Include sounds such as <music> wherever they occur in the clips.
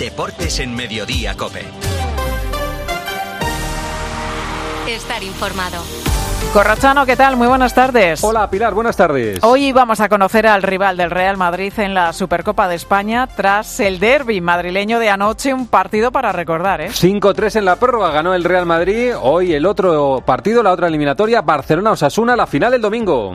Deportes en Mediodía Cope. Estar informado. Corrochano, ¿qué tal? Muy buenas tardes. Hola Pilar, buenas tardes. Hoy vamos a conocer al rival del Real Madrid en la Supercopa de España tras el derby madrileño de anoche, un partido para recordar, ¿eh? 5-3 en la prórroga ganó el Real Madrid. Hoy el otro partido, la otra eliminatoria, Barcelona-Osasuna, la final el domingo.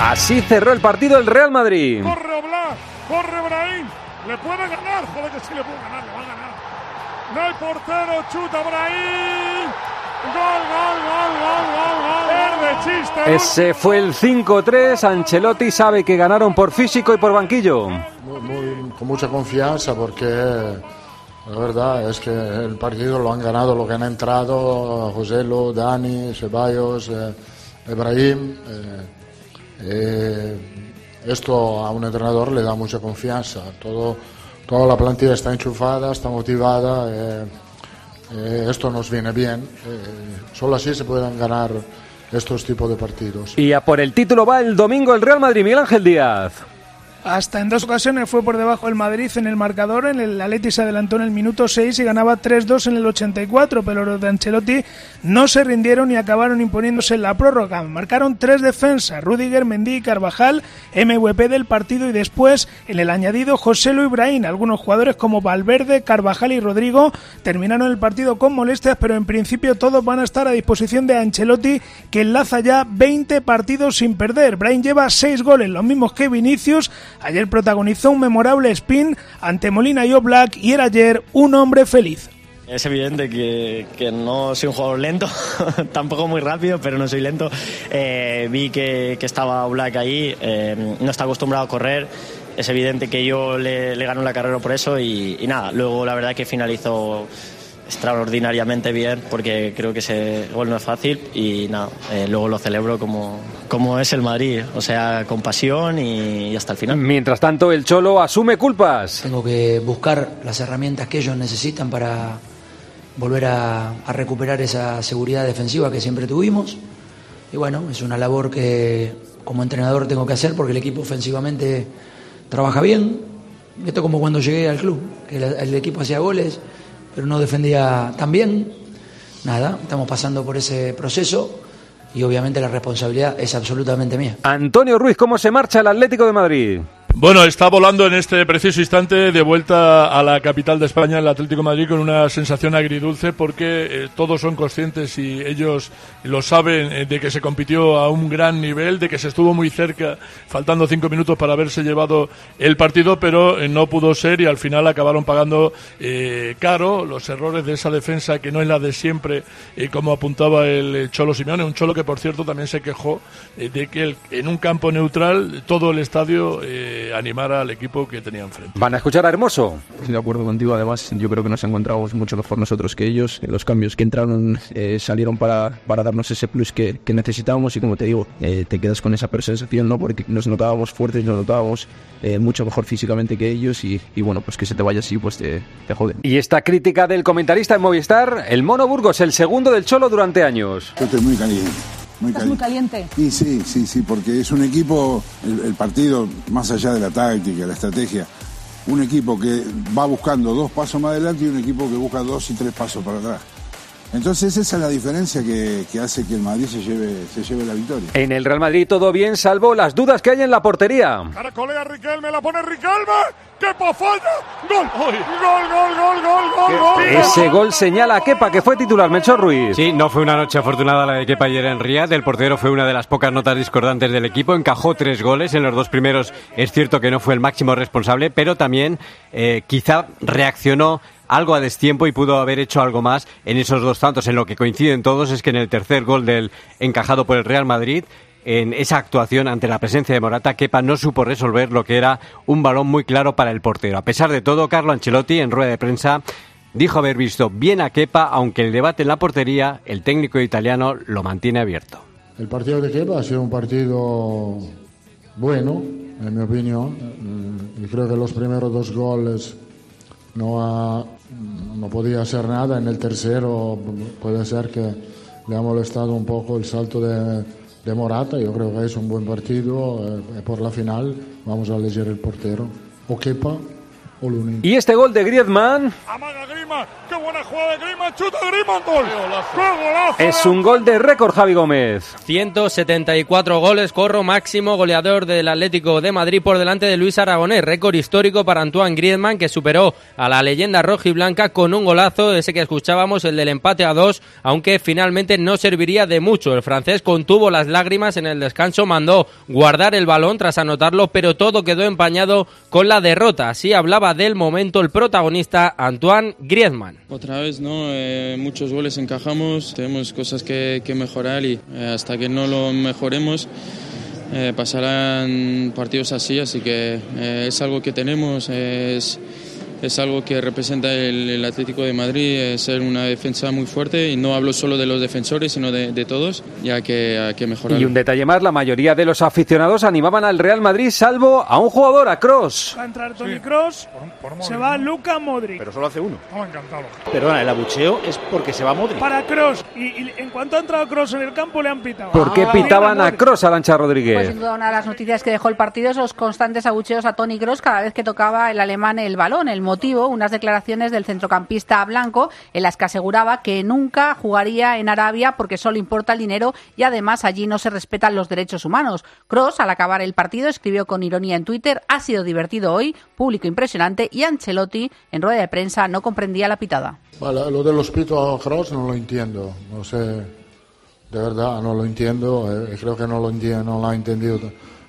Así cerró el partido el Real Madrid. Corre Oblak, corre Brahim, le puede ganar, joder que sí le puede ganar, le va a ganar. No hay portero, chuta Brahim. Gol, gol, gol, gol, gol, gol. Verde chiste. Ese fue el 5-3. Ancelotti sabe que ganaron por físico y por banquillo. Muy- muy- con mucha confianza porque la verdad es que el partido lo han ganado lo que han entrado Joselo, Dani, Ceballos, eh, Ibrahim. eh, eh, esto a un entrenador le da mucha confianza. Todo, toda la plantilla está enchufada, está motivada. eh, eh, esto nos viene bien. eh, solo así se pueden ganar estos tipos de partidos. Y a por el título va el domingo el Real Madrid, Miguel Ángel Díaz. Hasta en dos ocasiones fue por debajo del Madrid en el marcador. En el Atleti se adelantó en el minuto 6 y ganaba 3-2 en el 84, pero los de Ancelotti no se rindieron y acabaron imponiéndose en la prórroga. Marcaron tres defensas, Rudiger, Mendy y Carvajal, MVP del partido y después en el añadido José Luis Ibrahim. Algunos jugadores como Valverde, Carvajal y Rodrigo terminaron el partido con molestias, pero en principio todos van a estar a disposición de Ancelotti, que enlaza ya 20 partidos sin perder. Brahim lleva 6 goles, los mismos que Vinicius. Ayer protagonizó un memorable spin ante Molina y Oblak y era ayer un hombre feliz. Es evidente que, que no soy un jugador lento, <laughs> tampoco muy rápido, pero no soy lento. Eh, vi que, que estaba Black ahí, eh, no está acostumbrado a correr. Es evidente que yo le, le gano la carrera por eso y, y nada, luego la verdad que finalizó extraordinariamente bien porque creo que ese gol no es fácil y nada, eh, luego lo celebro como, como es el Madrid, o sea, con pasión y, y hasta el final. Mientras tanto, el Cholo asume culpas. Tengo que buscar las herramientas que ellos necesitan para volver a, a recuperar esa seguridad defensiva que siempre tuvimos. Y bueno, es una labor que como entrenador tengo que hacer porque el equipo ofensivamente trabaja bien. Esto como cuando llegué al club, que el, el equipo hacía goles, pero no defendía tan bien. Nada, estamos pasando por ese proceso y obviamente la responsabilidad es absolutamente mía. Antonio Ruiz, ¿cómo se marcha el Atlético de Madrid? Bueno, está volando en este preciso instante de vuelta a la capital de España, el Atlético Madrid, con una sensación agridulce porque eh, todos son conscientes y ellos lo saben eh, de que se compitió a un gran nivel, de que se estuvo muy cerca, faltando cinco minutos para haberse llevado el partido, pero eh, no pudo ser y al final acabaron pagando caro los errores de esa defensa que no es la de siempre, como apuntaba el Cholo Simeone, un Cholo que por cierto también se quejó de que el- en un campo neutral todo el estadio animara al equipo que tenía enfrente. Van a escuchar a Hermoso. Estoy de acuerdo contigo, además yo creo que nos encontramos mucho mejor nosotros que ellos. Los cambios que entraron eh, salieron para, para darnos ese plus que, que necesitábamos y como te digo, eh, te quedas con esa sensación, ¿no? Porque nos notábamos fuertes, nos notábamos eh, mucho mejor físicamente que ellos y, y bueno, pues que se te vaya así, pues te, te joden. Y esta crítica del comentarista en Movistar, el Mono Burgos, el segundo del Cholo durante años. Yo estoy muy caliente. Muy Estás muy caliente. caliente. Y sí, sí, sí, porque es un equipo, el, el partido, más allá de la táctica, la estrategia, un equipo que va buscando dos pasos más adelante y un equipo que busca dos y tres pasos para atrás. Entonces esa es la diferencia que, que hace que el Madrid se lleve, se lleve la victoria. En el Real Madrid todo bien, salvo las dudas que hay en la portería. Caracolea Riquelme, la pone Riquelme. ¡Qué falla! ¡Gol! ¡Gol, gol, gol, gol, gol, gol! Ese gol señala a Kepa, que fue titular, Melchor Ruiz. Sí, no fue una noche afortunada la de Kepa ayer en Riyadh. El portero fue una de las pocas notas discordantes del equipo. Encajó tres goles. En los dos primeros es cierto que no fue el máximo responsable, pero también eh, quizá reaccionó algo a destiempo y pudo haber hecho algo más en esos dos tantos. En lo que coinciden todos es que en el tercer gol del encajado por el Real Madrid, en esa actuación ante la presencia de Morata, Kepa no supo resolver lo que era un balón muy claro para el portero. A pesar de todo, Carlo Ancelotti en rueda de prensa dijo haber visto bien a Kepa, aunque el debate en la portería, el técnico italiano lo mantiene abierto. El partido de Kepa ha sido un partido bueno, en mi opinión. Y creo que los primeros dos goles no, ha- no podía hacer nada. En el tercero puede ser que le ha molestado un poco el salto de, de Morata. Yo creo que es un buen partido. eh, por la final vamos a elegir el portero. O. Y este gol de Griezmann Amaga Griezmann, qué buena jugada de Griezmann, chuta Griezmann, gol. ¡Qué golazo! es un gol de récord, Javi Gómez. 174 goles, corro máximo goleador del Atlético de Madrid por delante de Luis Aragonés, récord histórico para Antoine Griezmann que superó a la leyenda roja y blanca con un golazo, ese que escuchábamos, el del empate a dos, aunque finalmente no serviría de mucho. El francés contuvo las lágrimas en el descanso, mandó guardar el balón tras anotarlo, pero todo quedó empañado con la derrota. Así hablaba del momento el protagonista Antoine Griezmann. Otra vez, ¿no? Eh, muchos goles encajamos, tenemos cosas que, que mejorar y eh, hasta que no lo mejoremos eh, pasarán partidos así, así que eh, es algo que tenemos, es, es algo que representa el, el Atlético de Madrid, ser una defensa muy fuerte y no hablo solo de los defensores, sino de, de todos, ya que hay que mejorar. Y un detalle más, la mayoría de los aficionados animaban al Real Madrid salvo a un jugador, a Cross. Va a entrar Toni Kroos, se va Luka Modric. Pero solo hace uno. Estaba encantado. Perdona, el abucheo es porque se va Modric. Para Kroos. Y, y en cuanto ha entrado Kroos en el campo le han pitado. ¿Por qué Ah, pitaban a Modric. Cross, Arancha Pues Rodríguez? sin duda una de las noticias que dejó el partido es los constantes abucheos a Tony Kroos cada vez que tocaba el alemán el balón. El motivo, unas declaraciones del centrocampista blanco en las que aseguraba que nunca jugaría en Arabia porque solo importa el dinero y además allí no se respetan los derechos humanos. Kroos, al acabar el partido, escribió con ironía en Twitter, ha sido divertido hoy, público impresionante y Ancelotti, en rueda de prensa, no comprendía la pitada. Lo de los Cross no lo entiendo. No sé, de verdad, no lo entiendo. eh, creo que no lo, entiende, no lo ha entendido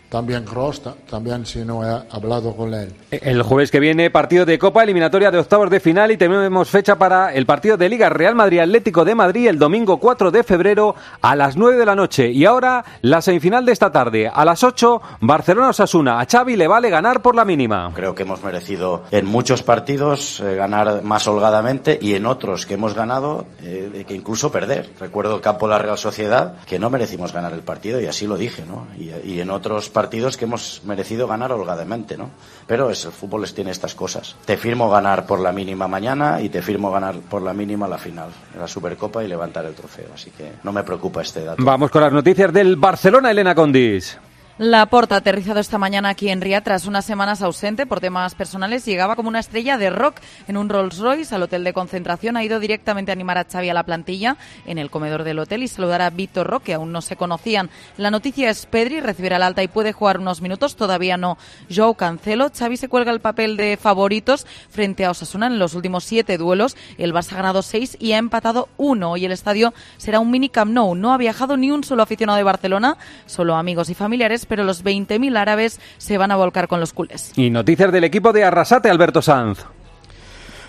también Cross, ta- también si no he hablado con él. El jueves que viene, partido de Copa, eliminatoria de octavos de final y tenemos fecha para el partido de Liga Real Madrid Atlético de Madrid el domingo 4 de febrero a las 9 de la noche. Y ahora la semifinal de esta tarde. A las 8, Barcelona-Osasuna. A Xavi le vale ganar por la mínima. Creo que hemos merecido en muchos partidos eh, ganar más holgadamente y en otros que hemos ganado eh, que incluso perder. Recuerdo el campo de la Real Sociedad que no merecimos ganar el partido y así lo dije, ¿no? Y, y en otros partidos que hemos merecido ganar holgadamente, ¿no? Pero es, el fútbol les tiene estas cosas. Te firmo ganar por la mínima mañana y te firmo ganar por la mínima la final la Supercopa y levantar el trofeo. Así que no me preocupa este dato. Vamos con las noticias del Barcelona, Elena Condis. La Porta, aterrizado esta mañana aquí en Ría tras unas semanas ausente por temas personales, llegaba como una estrella de rock en un Rolls Royce al hotel de concentración. Ha ido directamente a animar a Xavi a la plantilla en el comedor del hotel y saludar a Víctor Roque, aún no se conocían. La noticia es Pedri, recibirá el alta y puede jugar unos minutos, todavía no. Joe Cancelo, Xavi se cuelga el papel de favoritos frente a Osasuna en los últimos siete duelos. El Barça ha ganado seis y ha empatado uno y el estadio será un mini Camp Nou. No ha viajado ni un solo aficionado de Barcelona, solo amigos y familiares, pero los 20.000 árabes se van a volcar con los culés. Y noticias del equipo de Arrasate, Alberto Sanz.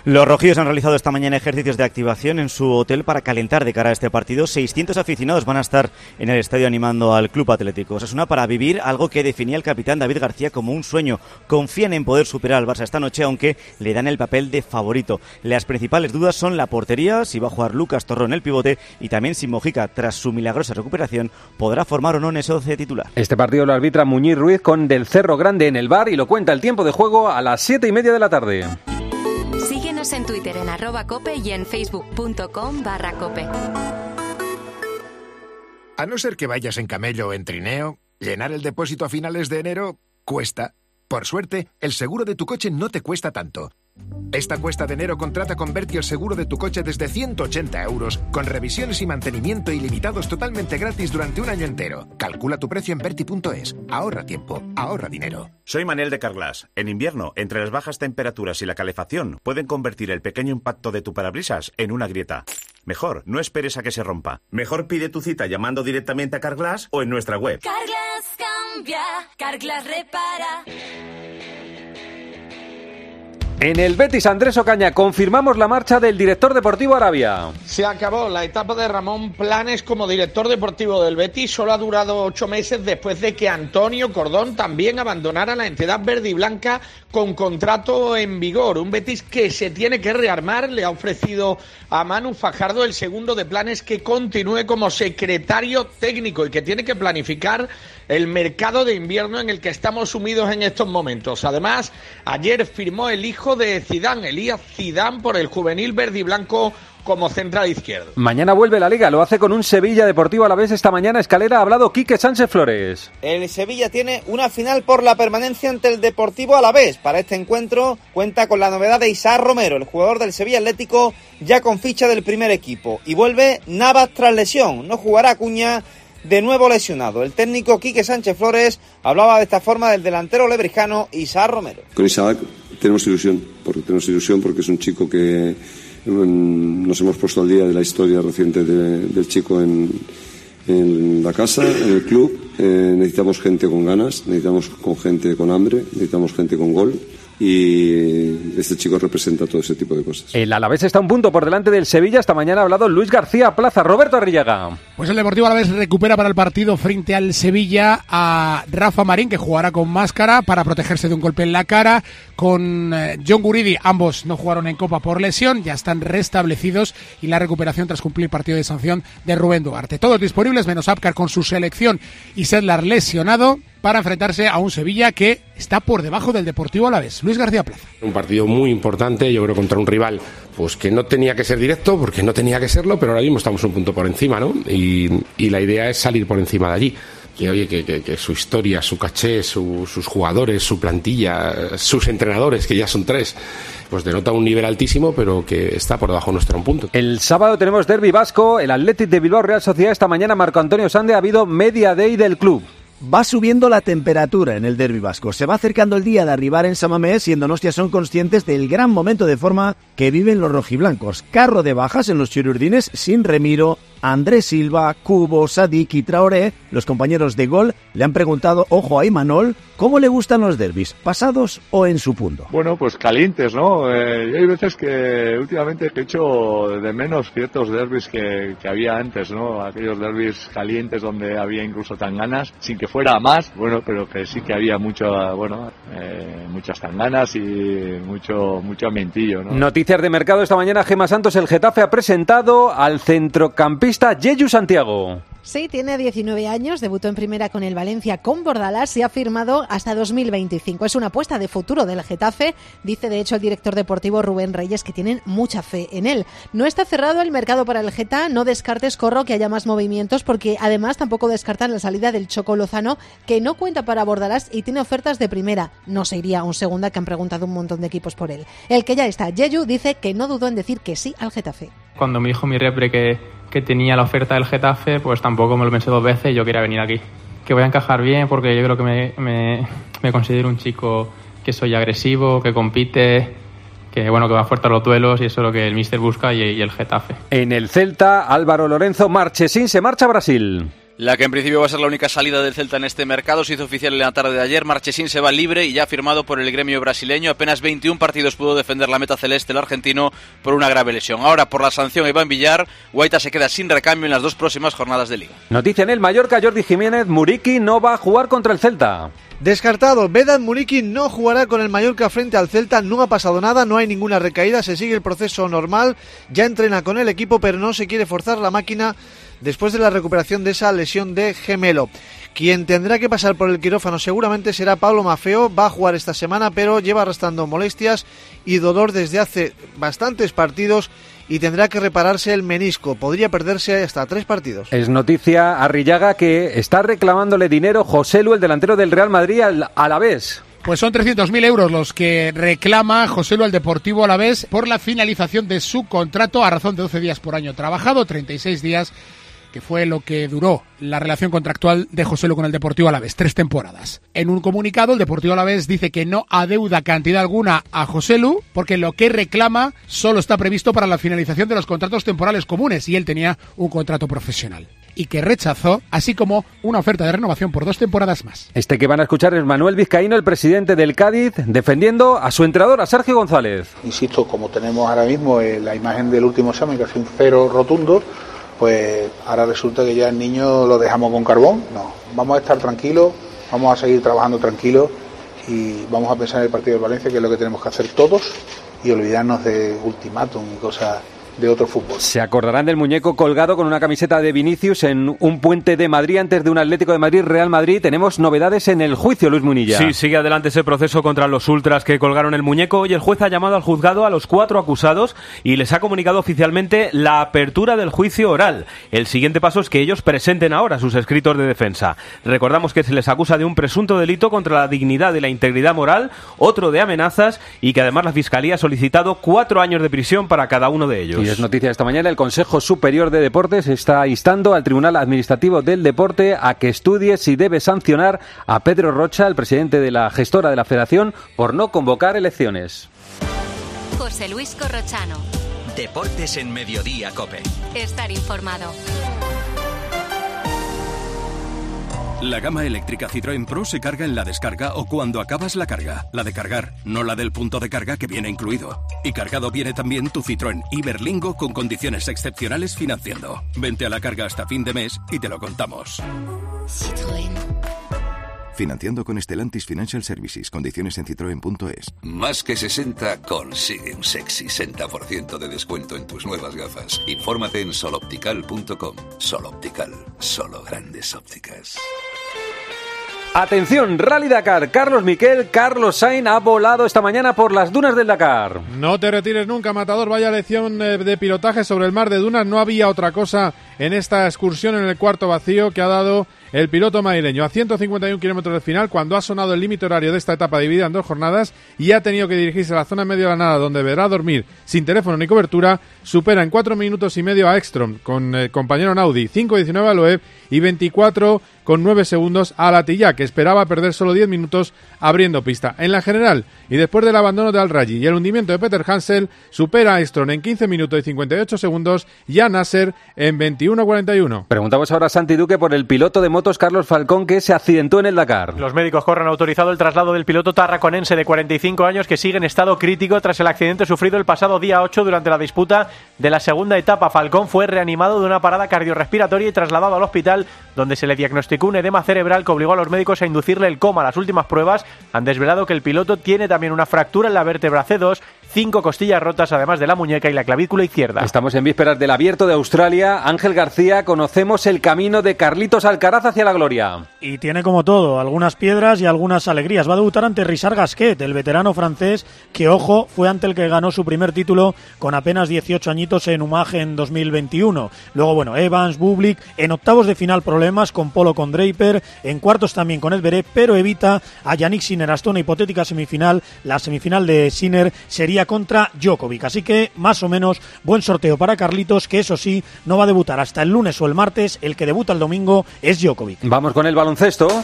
Los rojillos han realizado esta mañana ejercicios de activación en su hotel para calentar de cara a este partido. 600 aficionados van a estar en el estadio animando al Club Atlético Osasuna para vivir algo que definía el capitán David García como un sueño. Confían en poder superar al Barça esta noche, aunque le dan el papel de favorito. Las principales dudas son la portería, si va a jugar Lucas Torrón el pivote y también si Mojica, tras su milagrosa recuperación, podrá formar o no en ese 11 titular. Este partido lo arbitra Muñiz Ruiz con Del Cerro Grande en el bar y lo cuenta el tiempo de juego a las siete y media de la tarde. En Twitter en cope y en facebook.com barra cope. A no ser que vayas en camello o en trineo, llenar el depósito a finales de enero cuesta. Por suerte, el seguro de tu coche no te cuesta tanto. Esta cuesta de enero contrata con Berti el seguro de tu coche desde 180 euros, con revisiones y mantenimiento ilimitados totalmente gratis durante un año entero. Calcula tu precio en Berti.es. Ahorra tiempo, ahorra dinero. Soy Manel de Carglass. En invierno, entre las bajas temperaturas y la calefacción, pueden convertir el pequeño impacto de tu parabrisas en una grieta. Mejor, no esperes a que se rompa. Mejor pide tu cita llamando directamente a Carglass o en nuestra web. Carglass cambia, Carglass repara. En el Betis Andrés Ocaña confirmamos la marcha del director deportivo Arabia. Se acabó la etapa de Ramón Planes como director deportivo del Betis. Solo ha durado ocho meses después de que Antonio Cordón también abandonara la entidad verde y blanca con contrato en vigor. Un Betis que se tiene que rearmar. Le ha ofrecido a Manu Fajardo el segundo de Planes que continúe como secretario técnico y que tiene que planificar el mercado de invierno en el que estamos sumidos en estos momentos. Además, ayer firmó el hijo de Zidane, Elías Zidane, por el juvenil verde y blanco como central izquierdo. Mañana vuelve la Liga, lo hace con un Sevilla Deportivo a la vez esta mañana. Escalera ha hablado Quique Sánchez Flores. El Sevilla tiene una final por la permanencia ante el Deportivo a la vez. Para este encuentro cuenta con la novedad de Isaac Romero, el jugador del Sevilla Atlético, ya con ficha del primer equipo. Y vuelve Navas tras lesión. No jugará Cuña de nuevo lesionado. El técnico Quique Sánchez Flores hablaba de esta forma del delantero lebrijano Isaac Romero. Con Isaac tenemos ilusión, porque tenemos ilusión porque es un chico que nos hemos puesto al día de la historia reciente de- del chico en, en la casa, en el club. Eh, necesitamos gente con ganas, necesitamos con gente con hambre, necesitamos gente con gol y este chico representa todo ese tipo de cosas. El Alavés está un punto por delante del Sevilla. Esta mañana ha hablado Luis García Plaza. Roberto Arrillaga. Pues el Deportivo a la vez recupera para el partido frente al Sevilla a Rafa Marín, que jugará con máscara para protegerse de un golpe en la cara. Con eh, John Guridi, ambos no jugaron en Copa por lesión, ya están restablecidos y la recuperación tras cumplir partido de sanción de Rubén Duarte. Todos disponibles, menos Apcar con su selección y Sedlar lesionado para enfrentarse a un Sevilla que está por debajo del Deportivo a la vez. Luis García Plaza. Un partido muy importante, yo creo, contra un rival pues que no tenía que ser directo, porque no tenía que serlo, pero ahora mismo estamos un punto por encima, ¿no? Y, y la idea es salir por encima de allí. Que, oye, que, que- que su historia, su caché, su- sus jugadores, su plantilla, sus entrenadores, que ya son tres, pues denota un nivel altísimo, pero que está por debajo nuestro un punto. El sábado tenemos Derby Vasco, el Athletic de Bilbao Real Sociedad. Esta mañana Marco Antonio Sande ha habido media day del club. Va subiendo la temperatura en el derbi vasco. Se va acercando el día de arribar en Samamés y en son conscientes del gran momento de forma que viven los rojiblancos. Carro de bajas en los chirurdines sin Remiro, Andrés Silva, Cubo, Sadik y Traoré. Los compañeros de gol le han preguntado, ojo a Imanol, ¿cómo le gustan los derbis? ¿Pasados o en su punto? Bueno, pues calientes, ¿no? Eh, hay veces que últimamente he hecho de menos ciertos derbis que, que había antes, ¿no? Aquellos derbis calientes donde había incluso tanganas, sin que fuera a más, bueno, pero que sí que había mucho, bueno, eh, muchas tanganas y mucho, mucho ambientillo, ¿no? Noticias de mercado esta mañana. Gema Santos, el Getafe ha presentado al centrocampista Yeyu Santiago. Sí, tiene 19 años, debutó en primera con el Valencia con Bordalas y ha firmado hasta 2025. Es una apuesta de futuro del Getafe, dice de hecho el director deportivo Rubén Reyes que tienen mucha fe en él. No está cerrado el mercado para el Geta, no descartes Corro que haya más movimientos porque además tampoco descartan la salida del Choco Lozano que no cuenta para Bordalas y tiene ofertas de primera. No se iría a un segunda que han preguntado un montón de equipos por él. El que ya está, Yeyu, dice que no dudó en decir que sí al Getafe. Cuando me dijo mi repre que, que tenía la oferta del Getafe, pues tampoco me lo pensé dos veces y yo quería venir aquí. Que voy a encajar bien porque yo creo que me, me, considero un chico que soy agresivo, que compite, que bueno que va fuerte a los duelos y eso es lo que el míster busca y, y el Getafe. En el Celta, Álvaro Lorenzo Marchesín se marcha a Brasil. La que en principio va a ser la única salida del Celta en este mercado se hizo oficial en la tarde de ayer. Marchesín se va libre y ya firmado por el gremio brasileño. Apenas 21 partidos pudo defender la meta celeste el argentino por una grave lesión. Ahora, por la sanción Iván Villar, Guaita se queda sin recambio en las dos próximas jornadas de liga. Noticia en el Mallorca, Jordi Jiménez, Muriqui no va a jugar contra el Celta. Descartado, Vedat Muriqui no jugará con el Mallorca frente al Celta, no ha pasado nada, no hay ninguna recaída, se sigue el proceso normal, ya entrena con el equipo, pero no se quiere forzar la máquina después de la recuperación de esa lesión de gemelo. Quien tendrá que pasar por el quirófano seguramente será Pablo Mafeo, va a jugar esta semana, pero lleva arrastrando molestias y dolor desde hace bastantes partidos y tendrá que repararse el menisco, podría perderse hasta tres partidos. Es noticia Arrillaga que está reclamándole dinero José Lu, el delantero del Real Madrid, al Alavés. Pues son 300.000 euros los que reclama José Lu al Deportivo Alavés por la finalización de su contrato a razón de 12 días por año trabajado, 36 días que fue lo que duró la relación contractual de José Lu con el Deportivo Alavés, tres temporadas. En un comunicado, el Deportivo Alavés dice que no adeuda cantidad alguna a José Lu, porque lo que reclama solo está previsto para la finalización de los contratos temporales comunes, y él tenía un contrato profesional. Y que rechazó, así como una oferta de renovación por dos temporadas más. Este que van a escuchar es Manuel Vizcaíno, el presidente del Cádiz, defendiendo a su entrenador, a Sergio González. Insisto, como tenemos ahora mismo eh, la imagen del último examen, que hace un cero rotundo, pues ahora resulta que ya el niño lo dejamos con carbón. No, vamos a estar tranquilos, vamos a seguir trabajando tranquilos y vamos a pensar en el partido de Valencia, que es lo que tenemos que hacer todos, y olvidarnos de ultimátum y cosas de otro fútbol. Se acordarán del muñeco colgado con una camiseta de Vinicius en un puente de Madrid antes de un Atlético de Madrid Real Madrid. Tenemos novedades en el juicio, Luis Munilla. Sí, sigue adelante ese proceso contra los ultras que colgaron el muñeco y el juez ha llamado al juzgado a los cuatro acusados y les ha comunicado oficialmente la apertura del juicio oral. El siguiente paso es que ellos presenten ahora sus escritos de defensa. Recordamos que se les acusa de un presunto delito contra la dignidad y la integridad moral, otro de amenazas y que además la Fiscalía ha solicitado cuatro años de prisión para cada uno de ellos. Y es noticia esta mañana, el Consejo Superior de Deportes está instando al Tribunal Administrativo del Deporte a que estudie si debe sancionar a Pedro Rocha, el presidente de la gestora de la Federación, por no convocar elecciones. José Luis Corrochano. Deportes en Mediodía, Cope. Estar informado. La gama eléctrica Citroën Pro se carga en la descarga o cuando acabas la carga. La de cargar, no la del punto de carga que viene incluido. Y cargado viene también tu Citroën Iberlingo con condiciones excepcionales financiando. Vente a la carga hasta fin de mes y te lo contamos. Citroën. Financiando con Stellantis Financial Services. Condiciones en citroen.es. Más que 60 consigue un sexy 60% de descuento en tus nuevas gafas. Infórmate en soloptical.com. Soloptical, solo grandes ópticas. Atención, Rally Dakar. Carlos Miquel, Carlos Sain ha volado esta mañana por las dunas del Dakar. No te retires nunca, Matador. Vaya lección eh, de pilotaje sobre el mar de dunas. No había otra cosa en esta excursión en el cuarto vacío que ha dado el piloto madrileño a 151 kilómetros del final cuando ha sonado el límite horario de esta etapa dividida en dos jornadas y ha tenido que dirigirse a la zona medio de la nada donde deberá dormir sin teléfono ni cobertura, supera en cuatro minutos y medio a Ekstrom con el compañero en Audi, 5.19 a Loeb y 24 con 9 segundos a Latilla, que esperaba perder solo 10 minutos abriendo pista. En la general, y después del abandono de Al Raji y el hundimiento de Peter Hansel, supera a Ekstrom en 15 minutos y 58 segundos y a Nasser en 21.41. Preguntamos ahora a Santi Duque por el piloto de motos Carlos Falcón que se accidentó en el Dakar. Los médicos corren autorizado el traslado del piloto tarraconense de 45 años que sigue en estado crítico tras el accidente sufrido el pasado día 8 durante la disputa de la segunda etapa. Falcón fue reanimado de una parada cardiorrespiratoria y trasladado al hospital donde se le diagnosticó un edema cerebral que obligó a los médicos a inducirle el coma. Las últimas pruebas han desvelado que el piloto tiene también una fractura en la vértebra C2, cinco costillas rotas además de la muñeca y la clavícula izquierda. Estamos en vísperas del abierto de Australia. Ángel García, conocemos el camino de Carlitos Alcaraz hacia la gloria. Y tiene como todo, algunas piedras y algunas alegrías. Va a debutar ante Richard Gasquet, el veterano francés, que ojo, fue ante el que ganó su primer título con apenas 18 añitos en Umage en 2021. Luego, bueno, Evans, Bublik, en octavos de final problemas con Polo con Draper, en cuartos también con Edberé, pero evita a Yannick Sinner hasta una hipotética semifinal. La semifinal de Sinner sería contra Djokovic. Así que, más o menos, buen sorteo para Carlitos, que eso sí, no va a debutar hasta el lunes o el martes. El que debuta el domingo es Djokovic. Vamos con el baloncesto.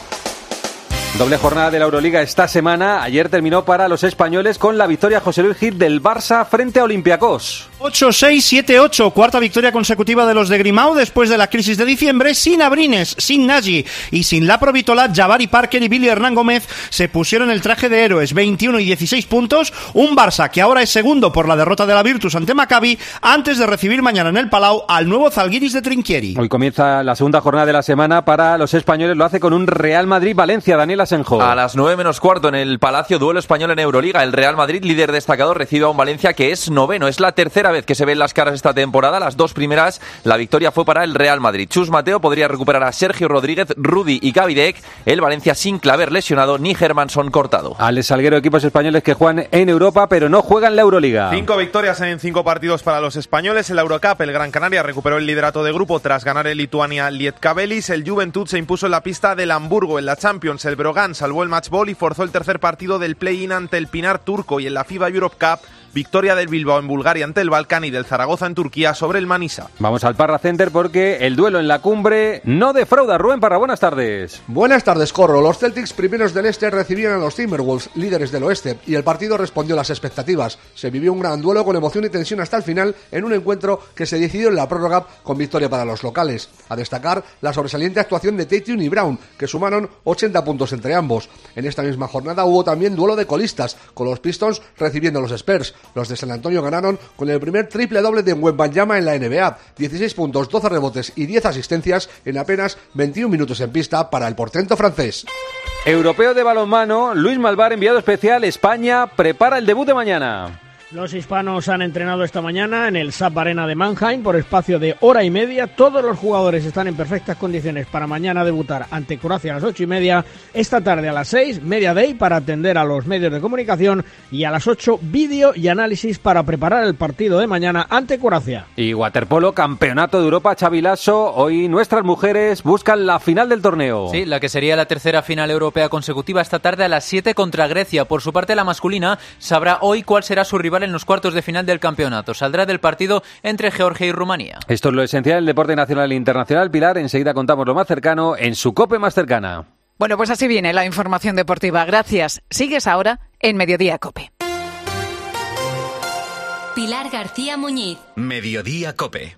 Doble jornada de la Euroliga esta semana. Ayer terminó para los españoles con la victoria José Luis Gil del Barça frente a Olympiacos. 8-6-7-8, cuarta victoria consecutiva de los de Grimao después de la crisis de diciembre, sin Abrines, sin Nagy y sin la Provitola, Javari Parker y Billy Hernán Gómez se pusieron el traje de héroes, 21 y 16 puntos, un Barça que ahora es segundo por la derrota de la Virtus ante Maccabi, antes de recibir mañana en el Palau al nuevo Zalgiris de Trinquieri. Hoy comienza la segunda jornada de la semana para los españoles, lo hace con un Real Madrid-Valencia, Daniel Asenjo. A las 9 menos cuarto en el Palacio, duelo español en Euroliga, el Real Madrid, líder destacado, recibe a un Valencia que es noveno, es la tercera vez que se ven las caras esta temporada. Las dos primeras, la victoria fue para el Real Madrid. Chus Mateo podría recuperar a Sergio Rodríguez, Rudy y Gavidec. El Valencia sin claver lesionado ni Germanson cortado. Alex Salguero, equipos españoles que juegan en Europa pero no juegan la Euroliga. Cinco victorias en cinco partidos para los españoles. En la Eurocup, el Gran Canaria recuperó el liderato de grupo tras ganar el Lituania Lietkabelis. El Juventud se impuso en la pista del Hamburgo. En la Champions, el Brogan salvó el match ball y forzó el tercer partido del play-in ante el Pinar turco. Y en la FIBA Europe Cup, victoria del Bilbao en Bulgaria ante el Balcán y del Zaragoza en Turquía sobre el Manisa. Vamos al Parra Center porque el duelo en la cumbre no defrauda. Rubén Parra, buenas tardes. Buenas tardes, Corro. Los Celtics primeros del este recibían a los Timberwolves, líderes del oeste, y el partido respondió a las expectativas. Se vivió un gran duelo con emoción y tensión hasta el final en un encuentro que se decidió en la prórroga con victoria para los locales. A destacar la sobresaliente actuación de Tatum y Brown, que sumaron 80 puntos entre ambos. En esta misma jornada hubo también duelo de colistas, con los Pistons recibiendo a los Spurs. Los de San Antonio ganaron con el primer triple doble de Wembanyama en la NBA, 16 puntos, 12 rebotes y 10 asistencias en apenas 21 minutos en pista para el portento francés. Europeo de balonmano, Luis Malvar, enviado especial, España, prepara el debut de mañana. Los hispanos han entrenado esta mañana en el SAP Arena de Mannheim por espacio de hora y media. Todos los jugadores están en perfectas condiciones para mañana debutar ante Croacia a las ocho y media. Esta tarde a las seis, media day para atender a los medios de comunicación y a las ocho, vídeo y análisis para preparar el partido de mañana ante Croacia. Y waterpolo, campeonato de Europa, Chavilaso. Hoy nuestras mujeres buscan la final del torneo. Sí, la que sería la tercera final europea consecutiva esta tarde a las 7 contra Grecia. Por su parte, la masculina sabrá hoy cuál será su rival en los cuartos de final del campeonato. Saldrá del partido entre Georgia y Rumanía. Esto es lo esencial del deporte nacional e internacional. Pilar, enseguida contamos lo más cercano en su cope más cercana. Bueno, pues así viene la información deportiva. Gracias. Sigues ahora en Mediodía Cope. Pilar García Muñiz. Mediodía Cope.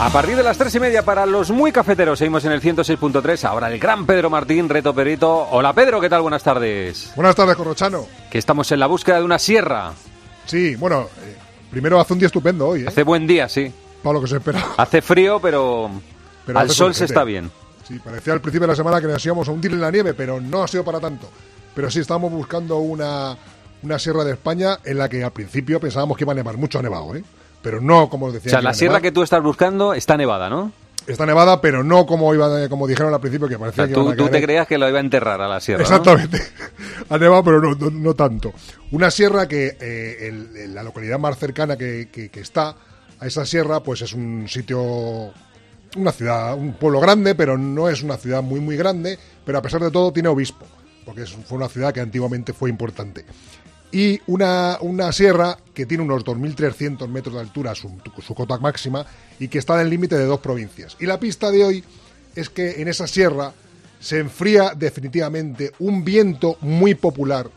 A partir de las tres y media para los muy cafeteros, seguimos en el 106.3. Ahora el gran Pedro Martín, Reto Perito. Hola Pedro, ¿qué tal? Buenas tardes. Buenas tardes, Corrochano. Que estamos en la búsqueda de una sierra. Sí, bueno, eh, primero hace un día estupendo hoy, ¿eh? Hace buen día, sí. Para lo que se espera. Hace frío, pero, Pero al sol se está bien. Sí, parecía al principio de la semana que nos íbamos a hundir en la nieve, pero no ha sido para tanto. Pero sí, estábamos buscando una, una sierra de España en la que al principio pensábamos que iba a nevar. Mucho ha nevado, ¿eh? Pero no como O decían. sea, la sierra que tú estás buscando está nevada, ¿no? Está nevada, pero no como iba como dijeron al principio, que O parecía sea, que tú, tú te creías que lo iba a enterrar a la sierra. ¿no? Exactamente. <laughs> ha nevado, pero no, no, no tanto. Una sierra que eh, el- el- la localidad más cercana que, que- que está a esa sierra, pues es un sitio, una ciudad, un pueblo grande, pero no es una ciudad muy, muy grande, pero a pesar de todo tiene obispo, porque es- fue una ciudad que antiguamente fue importante. Y una, una sierra que tiene unos 2.300 metros de altura, su, su cota máxima, y que está en el límite de dos provincias. Y la pista de hoy es que en esa sierra se enfría definitivamente un viento muy popular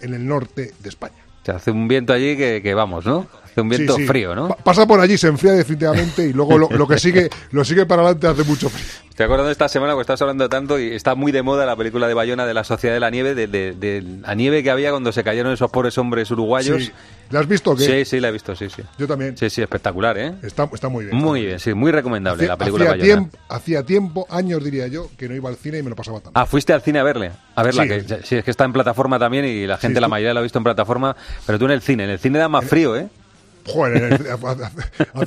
en el norte de España. O sea, hace un viento allí que, que vamos, ¿no? Hace un viento Sí, sí. frío, ¿no? Pa- Pasa por allí, se enfría definitivamente y luego lo, lo que sigue lo sigue para adelante hace mucho frío. Estoy acordando esta semana que estás hablando tanto y está muy de moda la película de Bayona de la Sociedad de la Nieve, de, de- de la nieve que había cuando se cayeron esos pobres hombres uruguayos. Sí. ¿La has visto o qué? Sí, sí, la he visto, sí, sí. Yo también. Sí, sí, espectacular, ¿eh? Está, está muy bien. Muy bien, sí, muy recomendable Hacía- la película de hacía, Bayona. tiempo, hacía tiempo, años diría yo, que no iba al cine y me lo pasaba tan Ah, fuiste al cine a verle, a verla, Sí. que sí, es que está en plataforma también y la gente, Sí, la mayoría la ha visto en plataforma, pero tú en el cine, en el cine da más frío, ¿eh? Joder,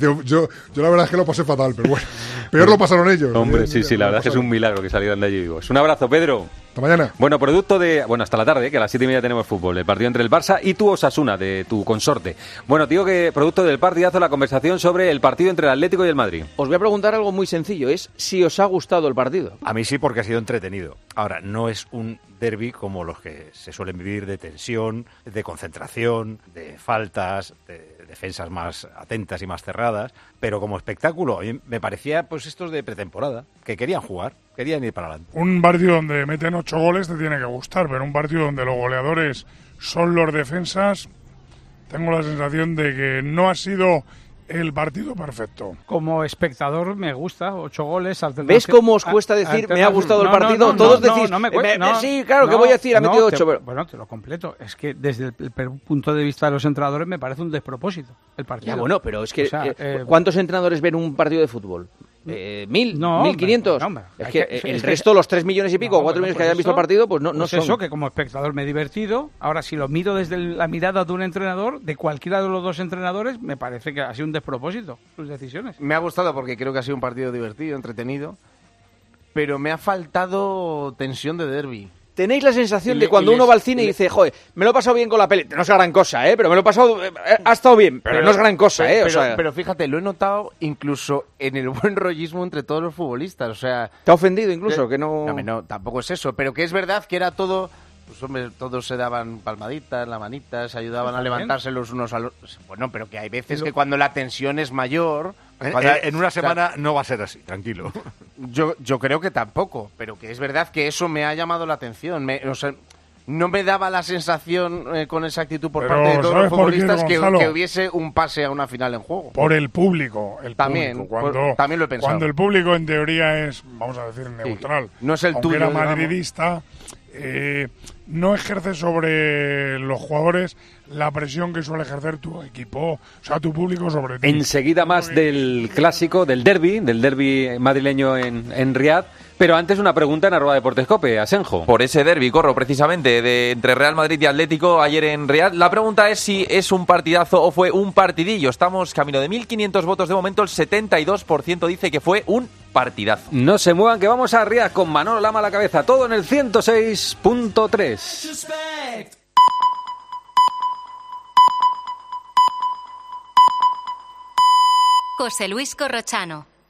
<laughs> yo, yo la verdad es que lo pasé fatal, pero bueno. Peor lo pasaron ellos. Hombre, sí, sí, la verdad es que es un milagro que salieran de allí vivos. Un abrazo, Pedro. Hasta mañana. Bueno, producto de. Bueno, hasta la tarde, ¿eh? que a las siete y media tenemos fútbol. El partido entre el Barça y tu Osasuna, de tu consorte. Bueno, digo que producto del partidazo, la conversación sobre el partido entre el Atlético y el Madrid. Os voy a preguntar algo muy sencillo, es si os ha gustado el partido. A mí sí, porque ha sido entretenido. Ahora, no es un derby como los que se suelen vivir de tensión, de concentración, de faltas, de defensas más atentas y más cerradas, pero como espectáculo, me parecía pues estos de pretemporada, que querían jugar, querían ir para adelante. Un partido donde meten ocho goles te tiene que gustar, pero un partido donde los goleadores son los defensas, tengo la sensación de que no ha sido el partido perfecto. Como espectador me gusta, ocho goles. ¿Ves cómo os cuesta decir, me ha gustado el partido? Todos decís, me "Me- cue- me- sí, claro, ¿qué voy a decir? Ha metido te- ocho, pero- Bueno, te lo completo. Es que desde el, punto de vista de los entrenadores me parece un despropósito el partido. Ya, bueno, pero es que O sea, eh, eh, ¿cuántos entrenadores ven un partido de fútbol? Eh, ¿Mil? No, ¿Mil quinientos? Es que que- el es que- resto, los tres millones y pico, No, o cuatro millones que pues hayan visto el partido, pues no, no pues son. eso, que como espectador me he divertido. Ahora, si lo miro desde la mirada de un entrenador, de cualquiera de los dos entrenadores, me parece que ha sido un despropósito sus decisiones. Me ha gustado porque creo que ha sido un partido divertido, entretenido, pero me ha faltado tensión de derby. Tenéis la sensación de cuando uno les- va al cine y dice, joder, me lo he pasado bien con la peli. No es gran cosa, ¿eh? Pero me lo he pasado... eh, ha estado bien, pero, no es gran cosa, pero- ¿eh? O Pero, sea, pero fíjate, lo he notado incluso en el <laughs> buen rollismo entre todos los futbolistas. O sea, ¿te ha ofendido incluso? Eh, que no... no, no, tampoco es eso, pero que es verdad que era todo pues hombre, todos se daban palmaditas, la manita, se ayudaban a levantarse los unos a los... Bueno, pero que hay veces que cuando la tensión es mayor... Eh, cuando- eh, en una o sea, semana no va a ser así, tranquilo. <laughs> Yo, yo creo que tampoco, pero que es verdad que eso me ha llamado la atención. Me- o sea, no me daba la sensación eh, con esa actitud por Pero, parte de todos ¿sabes los por qué, futbolistas que, que hubiese un pase a una final en juego. Por el público. El También, público. por- Cuando, también lo he pensado. Cuando el público en teoría es, vamos a decir, neutral. no es el aunque tuyo, era digamos. Eh, no ejerce sobre los jugadores la presión que suele ejercer tu equipo, o sea, tu público sobre ti. Enseguida más del clásico, del derby, del derby madrileño en, en Riad. Pero antes una pregunta en arroba Deportes Cope, Asenjo. Por ese derby, corro precisamente, de entre Real Madrid y Atlético ayer en Real. La pregunta es si es un partidazo o fue un partidillo. Estamos camino de 1.500 votos de momento, el 72% dice que fue un partidazo. No se muevan, que vamos a Riad con Manolo Lama a la cabeza. Todo en el 106.3. José Luis Corrochano.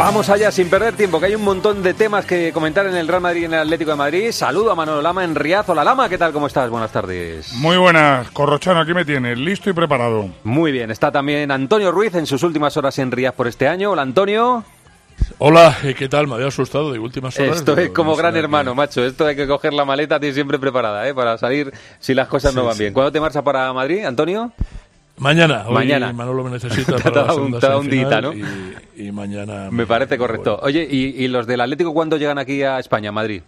Vamos allá sin perder tiempo, que hay un montón de temas que comentar en el Real Madrid y en el Atlético de Madrid. Saludo a Manolo Lama en Riad. Hola Lama, ¿qué tal? ¿Cómo estás? Buenas tardes. Muy buenas, Corrochano, aquí me tienes, listo y preparado. Muy bien, está también Antonio Ruiz en sus últimas horas en Riad por este año. Hola Antonio. Hola, eh, ¿qué tal? Me había asustado de últimas horas. Esto es como no gran hermano, macho. Esto hay que coger la maleta tiene siempre preparada, ¿eh? Para salir si las cosas no van sí. bien. ¿Cuándo te marchas para Madrid, Antonio? Mañana, hoy Mañana. Manolo me necesita <laughs> para la un- un dita, ¿no? Y, y mañana... Me parece correcto. Oye, ¿y, y los del Atlético cuándo llegan aquí a España, a Madrid?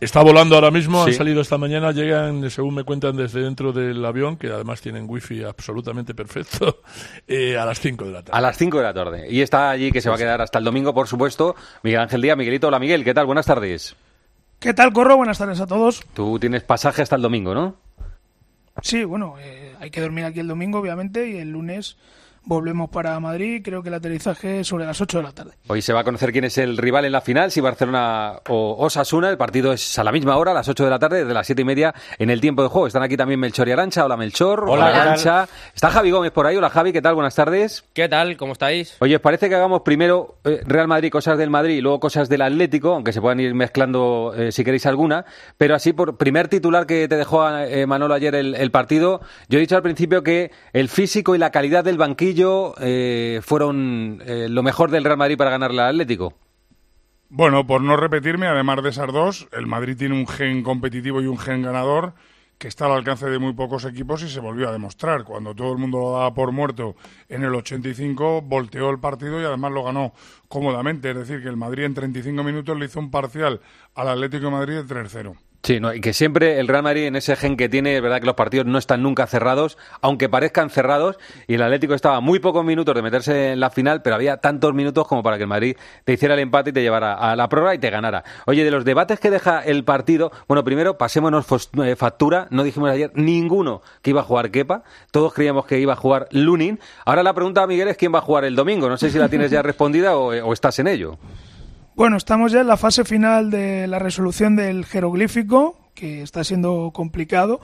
Está volando ahora mismo, Sí. han salido esta mañana, llegan, según me cuentan, desde dentro del avión, que además tienen wifi absolutamente perfecto, <laughs> eh, a las 5 de la tarde. A las 5 de la tarde. Y está allí que se va a quedar hasta el domingo, por supuesto, Miguel Ángel Díaz. Miguelito, hola Miguel, ¿qué tal? Buenas tardes. ¿Qué tal, Corro? Buenas tardes a todos. Tú tienes pasaje hasta el domingo, ¿no? Sí, bueno, eh, hay que dormir aquí el domingo, obviamente, y el lunes volvemos para Madrid. Creo que el aterrizaje es sobre las 8 de la tarde. Hoy se va a conocer quién es el rival en la final, si Barcelona o Osasuna. El partido es a la misma hora, a las 8 de la tarde, desde las 7 y media en el tiempo de juego. Están aquí también Melchor y Arancha. Hola Melchor. Hola. Arancha. Está Javi Gómez por ahí. Hola Javi, ¿qué tal? Buenas tardes. ¿Qué tal? ¿Cómo estáis? Oye, ¿os parece que hagamos primero eh, Real Madrid, cosas del Madrid y luego cosas del Atlético, aunque se puedan ir mezclando eh, si queréis alguna? Pero así, por primer titular que te dejó eh, Manolo ayer el, el partido, yo he dicho al principio que el físico y la calidad del banquillo eh, fueron eh, lo mejor del Real Madrid para ganarle al Atlético. Bueno, por no repetirme, además de esas dos, el Madrid tiene un gen competitivo y un gen ganador que está al alcance de muy pocos equipos y se volvió a demostrar. Cuando todo el mundo lo daba por muerto en el 85, volteó el partido y además lo ganó cómodamente. Es decir, que el Madrid en 35 minutos le hizo un parcial al Atlético de Madrid de 3-0. Sí, no, y que siempre el Real Madrid en ese gen que tiene, es verdad que los partidos no están nunca cerrados, aunque parezcan cerrados, y el Atlético estaba muy pocos minutos de meterse en la final, pero había tantos minutos como para que el Madrid te hiciera el empate y te llevara a la prórroga y te ganara. Oye, de los debates que deja el partido, bueno, primero pasémonos eh, factura, no dijimos ayer ninguno que iba a jugar Kepa, todos creíamos que iba a jugar Lunin. Ahora la pregunta, Miguel, es quién va a jugar el domingo, no sé si la tienes ya <laughs> respondida o, o estás en ello. Bueno, estamos ya en la fase final de la resolución del jeroglífico, que está siendo complicado.